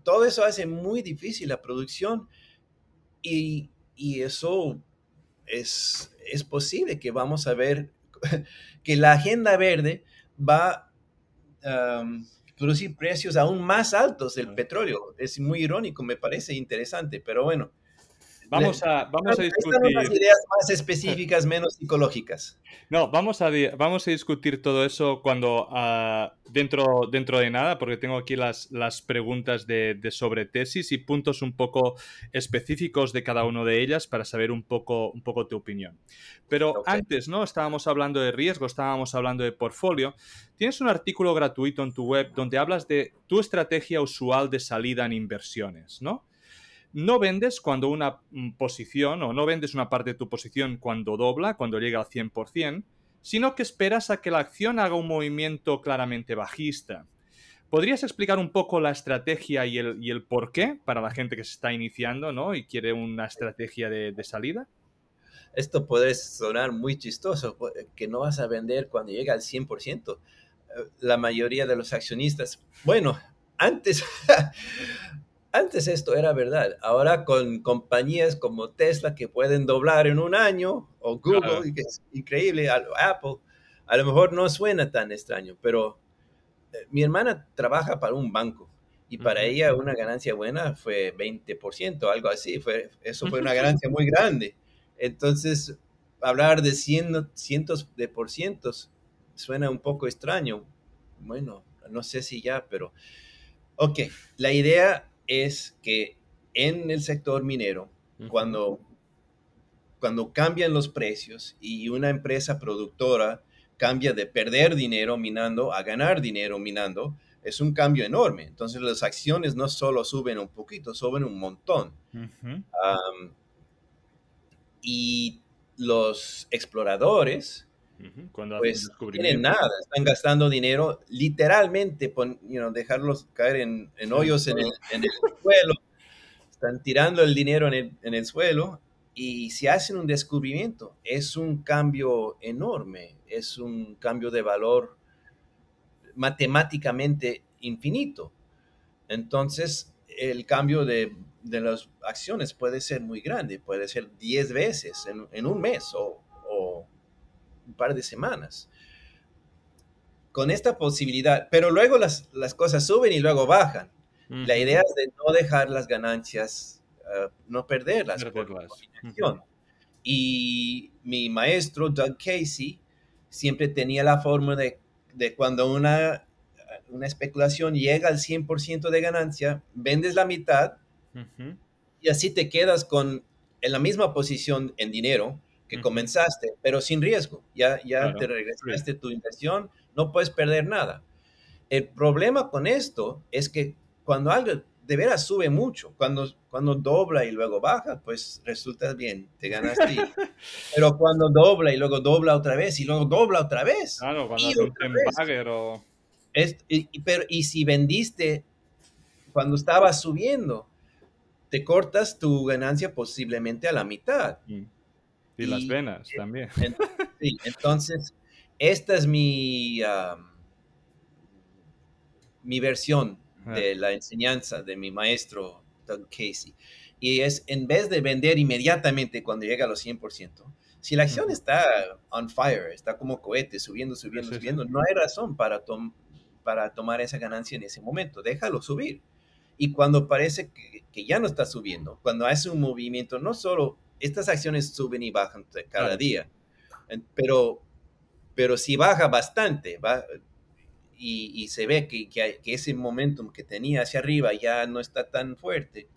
Todo eso hace muy difícil la producción y, eso es, es posible que vamos a ver que la agenda verde va a producir precios aún más altos del petróleo. Es muy irónico, me parece interesante, pero bueno, Vamos a, vamos a discutir. ideas más específicas, menos psicológicas. No, vamos a, vamos a discutir todo eso cuando ah, dentro, dentro de nada, porque tengo aquí las, las preguntas de, sobre tesis y puntos un poco específicos de cada una de ellas para saber un poco, un poco tu opinión. Pero antes, ¿no? Estábamos hablando de riesgo, estábamos hablando de portfolio. Tienes un artículo gratuito en tu web donde hablas de tu estrategia usual de salida en inversiones, ¿no? No vendes cuando una mm, posición o no vendes una parte de tu posición cuando dobla, cuando llega al 100%, sino que esperas a que la acción haga un movimiento claramente bajista. ¿Podrías explicar un poco la estrategia y el, por qué para la gente que se está iniciando ¿no? y quiere una estrategia de, de salida? Esto puede sonar muy chistoso, que no vas a vender cuando llega al 100%. Eh, la mayoría de los accionistas, bueno, antes Antes esto era verdad. Ahora con compañías como Tesla que pueden doblar en un año, o Google, que es increíble, Apple, a lo mejor no suena tan extraño, pero eh, mi hermana trabaja para un banco y para ella una ganancia buena fue 20%, algo así. Fue, eso fue una ganancia muy grande. Entonces, hablar de cientos de por cientos suena un poco extraño. Bueno, no sé si ya, pero... Ok, la idea es que en el sector minero, cuando, cuando cambian los precios y una empresa productora cambia de perder dinero minando a ganar dinero minando, es un cambio enorme. Entonces las acciones no solo suben un poquito, suben un montón. y los exploradores cuando pues no tienen nada, están gastando dinero literalmente, por, dejarlos caer en, hoyos en el, suelo, están tirando el dinero en el, suelo y si hacen un descubrimiento, es un cambio enorme, es un cambio de valor matemáticamente infinito. Entonces, el cambio de, las acciones puede ser muy grande, puede ser 10 veces en, un mes o un par de semanas. Con esta posibilidad, pero luego las, cosas suben y luego bajan. La idea es de no dejar las ganancias, ah, no perderlas. Y mi maestro, Doug Casey, siempre tenía la forma de, cuando una, una especulación llega al 100% de ganancia, vendes la mitad y así te quedas con en la misma posición en dinero, que comenzaste, pero sin riesgo. Ya, ya te regresaste tu inversión, no puedes perder nada. El problema con esto es que cuando algo de veras sube mucho. Cuando, cuando dobla y luego baja, pues resulta bien, te ganaste. Pero cuando dobla y luego dobla otra vez y luego dobla otra vez. Claro, cuando hace un o... y, pero, y si vendiste cuando estaba subiendo, te cortas tu ganancia posiblemente a la mitad. Mm. Y, las venas también. sí, entonces, esta es mi, mi versión de la enseñanza de mi maestro Doug Casey. Y es, en vez de vender inmediatamente cuando llega a los 100%, si la acción está on fire, está como cohete, subiendo, subiendo, subiendo, no hay razón para, para tomar esa ganancia en ese momento. Déjalo subir. Y cuando parece que, que, ya no está subiendo, cuando hace un movimiento, no solo estas acciones suben y bajan cada día, pero, pero si baja bastante, va, y, se ve que, que, ese momentum que tenía hacia arriba ya no está tan fuerte,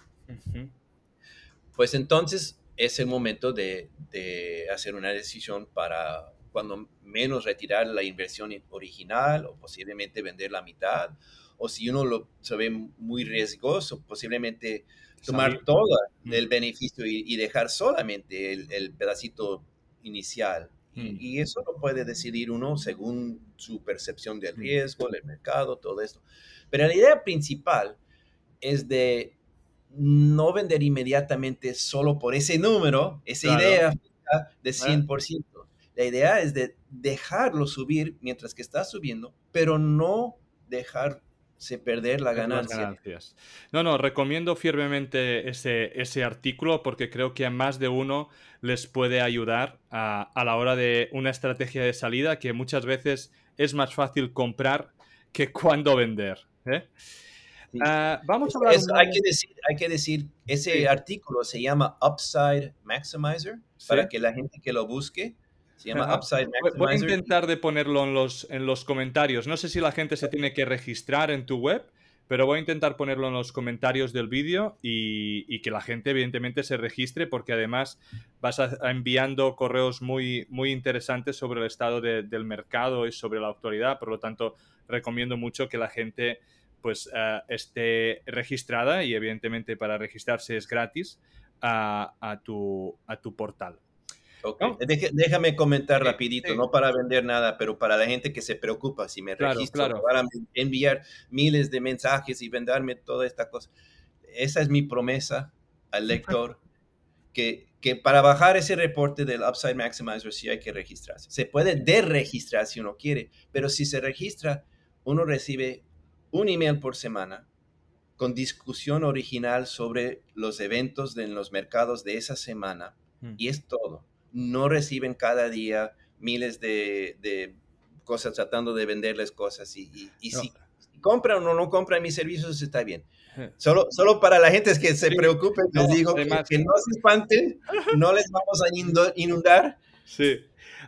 pues entonces es el momento de, de, hacer una decisión para cuando menos retirar la inversión original o posiblemente vender la mitad, o si uno lo se ve muy riesgoso, posiblemente tomar todo el beneficio y, dejar solamente el, el pedacito inicial Mm. Y, eso lo puede decidir uno según su percepción del mm. riesgo, del mercado, todo esto. Pero la idea principal es de no vender inmediatamente solo por ese número, esa idea de 100%. La idea es de dejarlo subir mientras que está subiendo, pero no dejar se perder la ganancia. No, no, recomiendo firmemente ese, ese artículo porque creo que a más de uno les puede ayudar a, la hora de una estrategia de salida que muchas veces es más fácil comprar que cuando vender. ¿eh? Ah, vamos a hablar. hay, que decir, hay que decir, ese artículo se llama Upside Maximizer para que la gente que lo busque se llama Upside Maximizer. Voy a intentar de ponerlo en los, en los comentarios. No sé si la gente se tiene que registrar en tu web, pero voy a intentar ponerlo en los comentarios del vídeo y, que la gente evidentemente se registre porque además vas a, enviando correos muy, muy interesantes sobre el estado del mercado y sobre la actualidad. Por lo tanto, recomiendo mucho que la gente pues eh, esté registrada y evidentemente para registrarse es gratis a, tu, a tu portal déjame comentar rapidito, no para vender nada, pero para la gente que se preocupa si me registro para enviar miles de mensajes y venderme toda esta cosa. Esa es mi promesa al lector, que, que para bajar ese reporte del Upside Maximizer sí hay que registrarse. Se puede deregistrar si uno quiere, pero si se registra, uno recibe un email por semana con discusión original sobre los eventos en los mercados de esa semana. Mm. Y es todo no reciben cada día miles de, cosas tratando de venderles cosas y, si compran o no compran mis servicios está bien. Solo, solo para la gente que se preocupe, les digo que, no se espanten, no les vamos a inundar. Sí.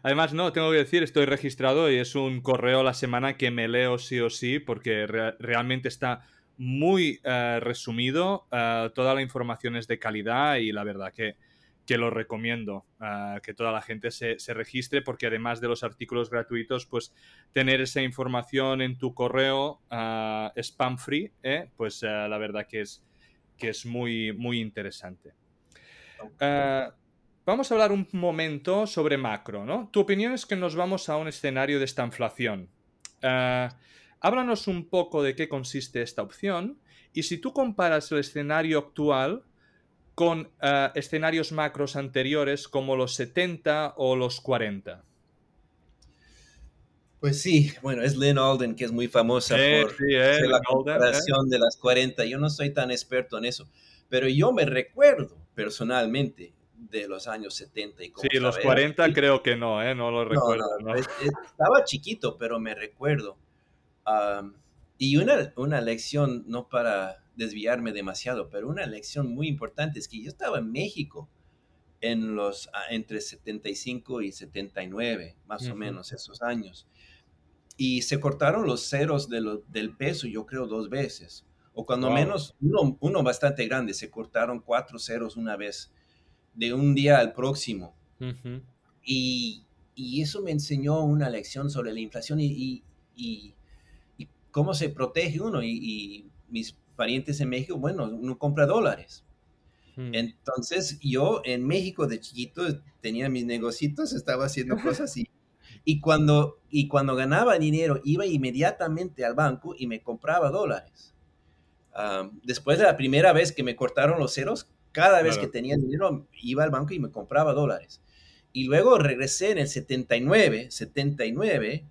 Además, no, tengo que decir, estoy registrado y es un correo a la semana que me leo sí o sí porque realmente está muy eh, resumido, eh, toda la información es de calidad y la verdad que que lo recomiendo, ah, que toda la gente se, registre, porque además de los artículos gratuitos, pues tener esa información en tu correo uh, spam free, ¿eh? pues ah, la verdad que es, que es muy, muy interesante. vamos a hablar un momento sobre macro, ¿no? Tu opinión es que nos vamos a un escenario de esta inflación. háblanos un poco de qué consiste esta opción y si tú comparas el escenario actual con eh, escenarios macros anteriores como los 70 o los 40. Pues sí, bueno, es Lynn Alden que es muy famosa por eh, la comparación de las 40. Yo no soy tan experto en eso, pero yo me recuerdo personalmente de los años 70 y Sí, los 40 creo que no, ¿eh? no lo recuerdo. estaba chiquito, pero me recuerdo. Y una, una lección, no para desviarme demasiado, pero una lección muy importante es que yo estaba en México en los ah, entre 75 y 79, más o menos esos años. Y se cortaron los ceros de del peso, yo creo, dos veces. O cuando menos uno, uno, bastante grande, se cortaron cuatro ceros una vez, de un día al próximo. y, y, eso me enseñó una lección sobre la inflación y, y, y cómo se protege uno. Y, mis parientes en México, bueno, uno compra dólares. Hmm. Entonces yo en México de chiquito tenía mis negocios, estaba haciendo cosas y, y, cuando, y cuando ganaba dinero iba inmediatamente al banco y me compraba dólares. después de la primera vez que me cortaron los ceros, cada vez que tenía dinero iba al banco y me compraba dólares. Y luego regresé en el 79, 79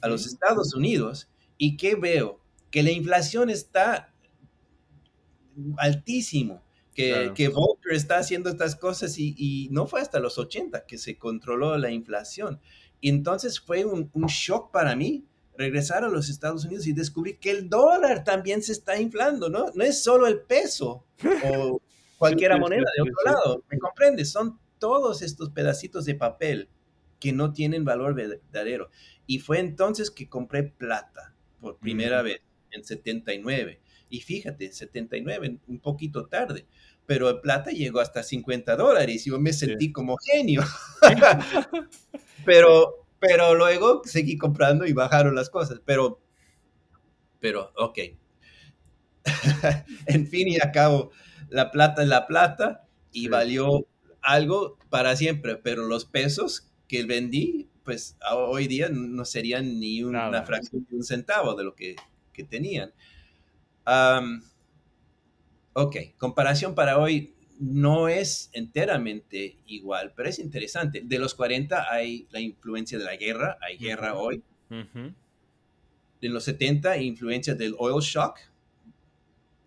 a los Estados Unidos y ¿qué veo? Que la inflación está altísimo, que, que Volcker está haciendo estas cosas y, no fue hasta los 80 que se controló la inflación. Y entonces fue un, un shock para mí regresar a los Estados Unidos y descubrir que el dólar también se está inflando, ¿no? No es solo el peso o cualquier moneda de otro lado, ¿me comprendes? Son todos estos pedacitos de papel que no tienen valor verdadero. Y fue entonces que compré plata por primera vez, en 79. Y fíjate, 79, un poquito tarde, pero el plata llegó hasta 50 dólares y yo me sentí como genio. pero, pero luego seguí comprando y bajaron las cosas. Pero, pero, ok. en fin y a cabo, la plata es la plata y valió algo para siempre, pero los pesos que vendí, pues hoy día no serían ni una fracción de un centavo de lo que, tenían. ok, comparación para hoy no es enteramente igual, pero es interesante. De los 40 hay la influencia de la guerra, hay guerra hoy. En los 70 hay influencia del oil shock,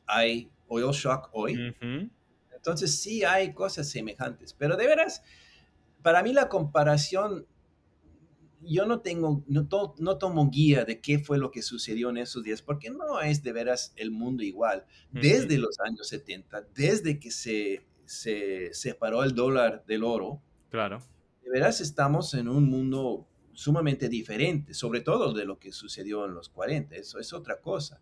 hay oil shock hoy. Entonces sí hay cosas semejantes, pero de veras, para mí la comparación, yo no tengo, no, no, tomo guía de qué fue lo que sucedió en esos días, porque no es de veras el mundo igual. Desde los años 70, desde que se, se separó el dólar del oro, claro. de veras estamos en un mundo sumamente diferente, sobre todo de lo que sucedió en los 40, eso es otra cosa.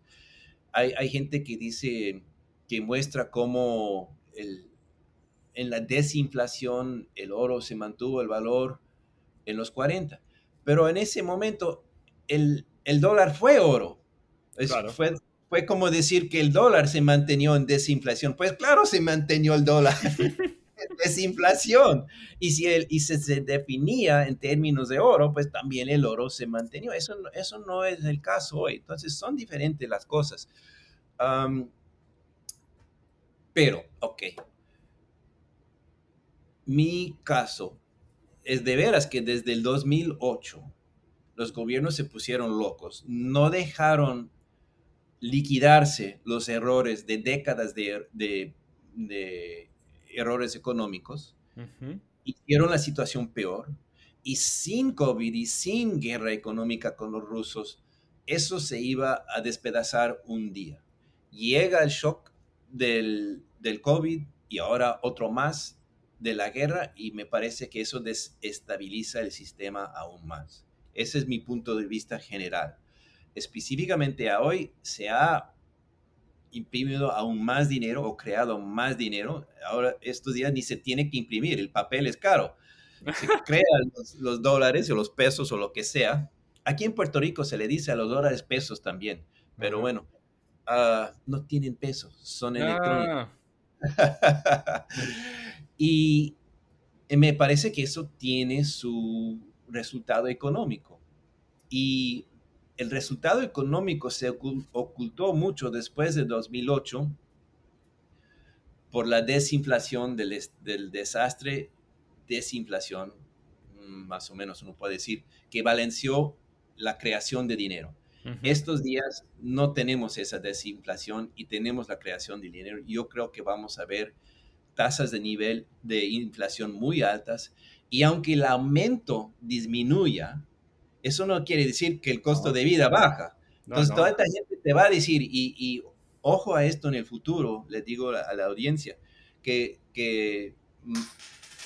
Hay, hay gente que dice, que muestra cómo el, en la desinflación el oro se mantuvo el valor en los 40. Pero en ese momento el, dólar fue oro. fue, fue como decir que el dólar se mantenió en desinflación. Pues claro, se mantenió el dólar en desinflación. Y si, el, y se, se, definía en términos de oro, pues también el oro se mantenió. Eso, eso no es el caso hoy. Entonces son diferentes las cosas. pero, ok, mi caso es de veras que desde el 2008 los gobiernos se pusieron locos, no dejaron liquidarse los errores de décadas de, errores económicos, hicieron la situación peor y sin COVID y sin guerra económica con los rusos, eso se iba a despedazar un día. Llega el shock del, del COVID y ahora otro más de la guerra y me parece que eso desestabiliza el sistema aún más. Ese es mi punto de vista general. Específicamente a hoy se ha imprimido aún más dinero o creado más dinero. Ahora estos días ni se tiene que imprimir, el papel es caro. Se crean los, dólares o los pesos o lo que sea. Aquí en Puerto Rico se le dice a los dólares pesos también, pero bueno, ah, no tienen pesos, son electrónicos. Y me parece que eso tiene su resultado económico. Y el resultado económico se ocultó mucho después de 2008 por la desinflación del, desastre, desinflación, mm, más o menos uno puede decir, que balanceó la creación de dinero. Estos días no tenemos esa desinflación y tenemos la creación de dinero. Yo creo que vamos a ver tasas de nivel de inflación muy altas y aunque el aumento disminuya, eso no quiere decir que el costo de vida baja. Entonces, toda esta gente te va a decir, y, ojo a esto en el futuro, les digo a la audiencia, que, que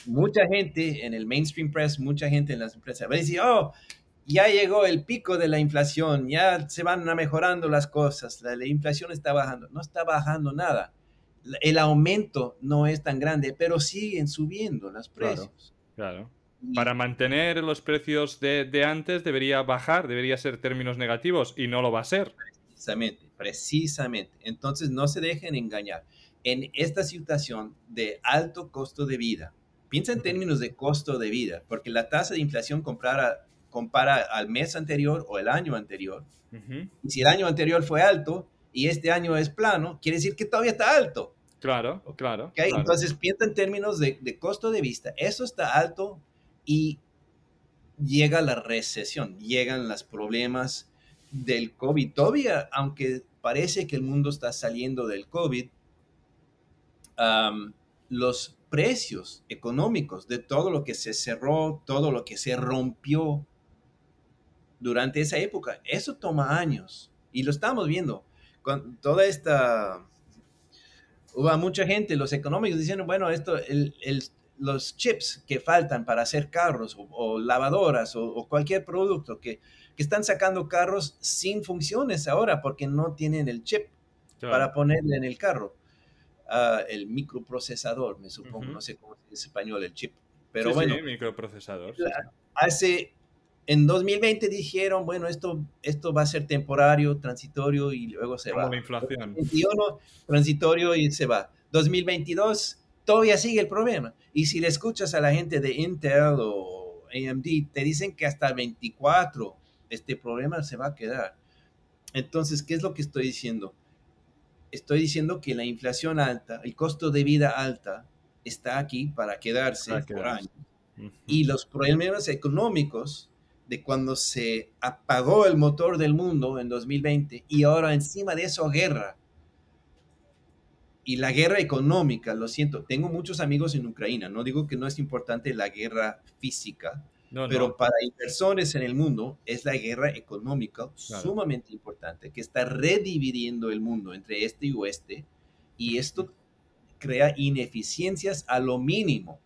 mucha gente en el mainstream press, mucha gente en las empresas va a decir, oh, ya llegó el pico de la inflación, ya se van mejorando las cosas, la, la inflación está bajando. No está bajando nada el aumento no es tan grande, pero siguen subiendo los precios. Claro. Para mantener los precios de, antes debería bajar, debería ser términos negativos y no lo va a ser. Precisamente, precisamente. Entonces no se dejen engañar. En esta situación de alto costo de vida, piensa en términos de costo de vida, porque la tasa de inflación compara, compara al mes anterior o el año anterior. Y si el año anterior fue alto y este año es plano, quiere decir que todavía está alto. Claro, claro. Entonces piensa en términos de, de costo de vista. Eso está alto y llega la recesión, llegan los problemas del COVID. Todavía, aunque parece que el mundo está saliendo del COVID, los precios económicos de todo lo que se cerró, todo lo que se rompió durante esa época, eso toma años. Y lo estamos viendo. Con toda esta... Hubo mucha gente, los económicos diciendo, bueno, esto, el, los chips que faltan para hacer carros o, lavadoras o, cualquier producto que, que, están sacando carros sin funciones ahora porque no tienen el chip para ponerle en el carro. Ah, el microprocesador, me supongo, no sé cómo es español el chip. Pero bueno, sí, microprocesador. Hace, en 2020 dijeron, bueno, esto, esto va a ser temporario, transitorio y luego se Como va. la inflación. 2021, transitorio y se va. 2022 todavía sigue el problema. Y si le escuchas a la gente de Intel o AMD, te dicen que hasta 24 este problema se va a quedar. Entonces, ¿qué es lo que estoy diciendo? Estoy diciendo que la inflación alta, el costo de vida alta, está aquí para quedarse por años. Y los problemas económicos de cuando se apagó el motor del mundo en 2020 y ahora encima de eso guerra, y la guerra económica, lo siento, tengo muchos amigos en Ucrania, no digo que no es importante la guerra física, pero para inversores en el mundo es la guerra económica sumamente importante, que está redividiendo el mundo entre este y oeste, y esto crea ineficiencias a lo mínimo.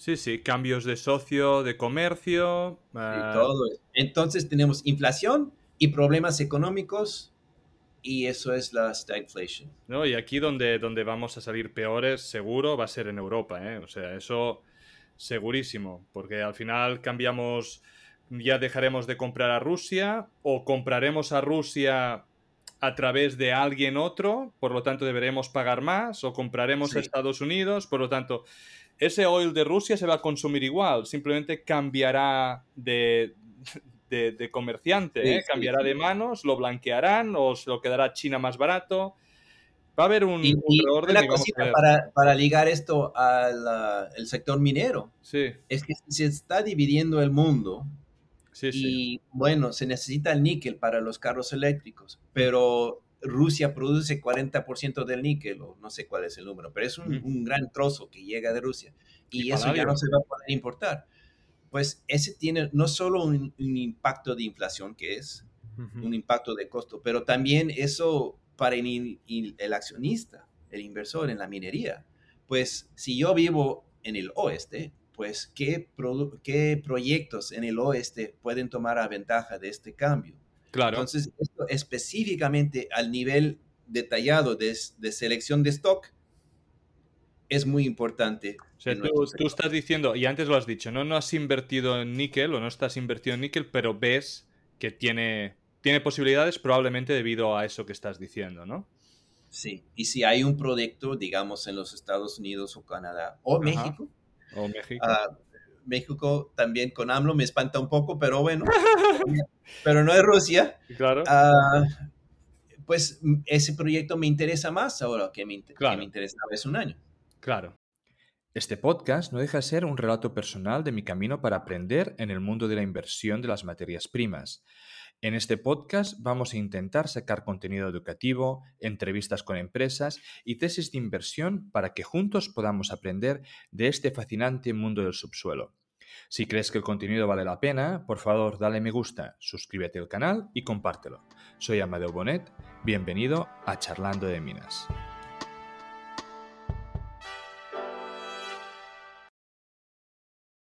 Sí, sí, cambios de socio, de comercio. Ah. todo Entonces tenemos inflación y problemas económicos y eso es la stagflation. No, y aquí donde, donde vamos a salir peores, seguro, va a ser en Europa, ¿eh? O sea, eso segurísimo, porque al final cambiamos, ya dejaremos de comprar a Rusia o compraremos a Rusia a través de alguien otro, por lo tanto deberemos pagar más, o compraremos a Estados Unidos, por lo tanto, ese oil de Rusia se va a consumir igual, simplemente cambiará de, de, comerciante, ¿eh? cambiará de manos, lo blanquearán o se lo quedará China más barato. Va a haber un, y, Una cosita para, para, ligar esto al sector minero. Es que se está dividiendo el mundo. Sí, y bueno, se necesita el níquel para los carros eléctricos, pero Rusia produce 40% del níquel, o no sé cuál es el número, pero es un, un gran trozo que llega de Rusia. Y, eso ya no se va a poder importar pues ese tiene no solo un, impacto de inflación, que es un impacto de costo, pero también eso para el, accionista, el inversor en la minería. Pues si yo vivo en el oeste, pues ¿qué, qué proyectos en el oeste pueden tomar a ventaja de este cambio? Claro. Entonces, esto específicamente al nivel detallado de, de selección de stock, es muy importante. O sea, tú, estás diciendo, y antes lo has dicho, ¿no? no has invertido en níquel o no estás invertido en níquel, pero ves que tiene, tiene posibilidades probablemente debido a eso que estás diciendo, ¿no? Sí, y si hay un proyecto, digamos, en los Estados Unidos o Canadá o México. O México. Uh, México también con AMLO me espanta un poco, pero bueno, pero no es Rusia. Claro. Uh, pues ese proyecto me interesa más ahora que me, que me interesaba hace un año. Claro. Este podcast no deja de ser un relato personal de mi camino para aprender en el mundo de la inversión de las materias primas. En este podcast vamos a intentar sacar contenido educativo, entrevistas con empresas y tesis de inversión para que juntos podamos aprender de este fascinante mundo del subsuelo. Si crees que el contenido vale la pena, por favor dale me gusta, suscríbete al canal y compártelo. Soy Amadeo Bonet, bienvenido a Charlando de Minas.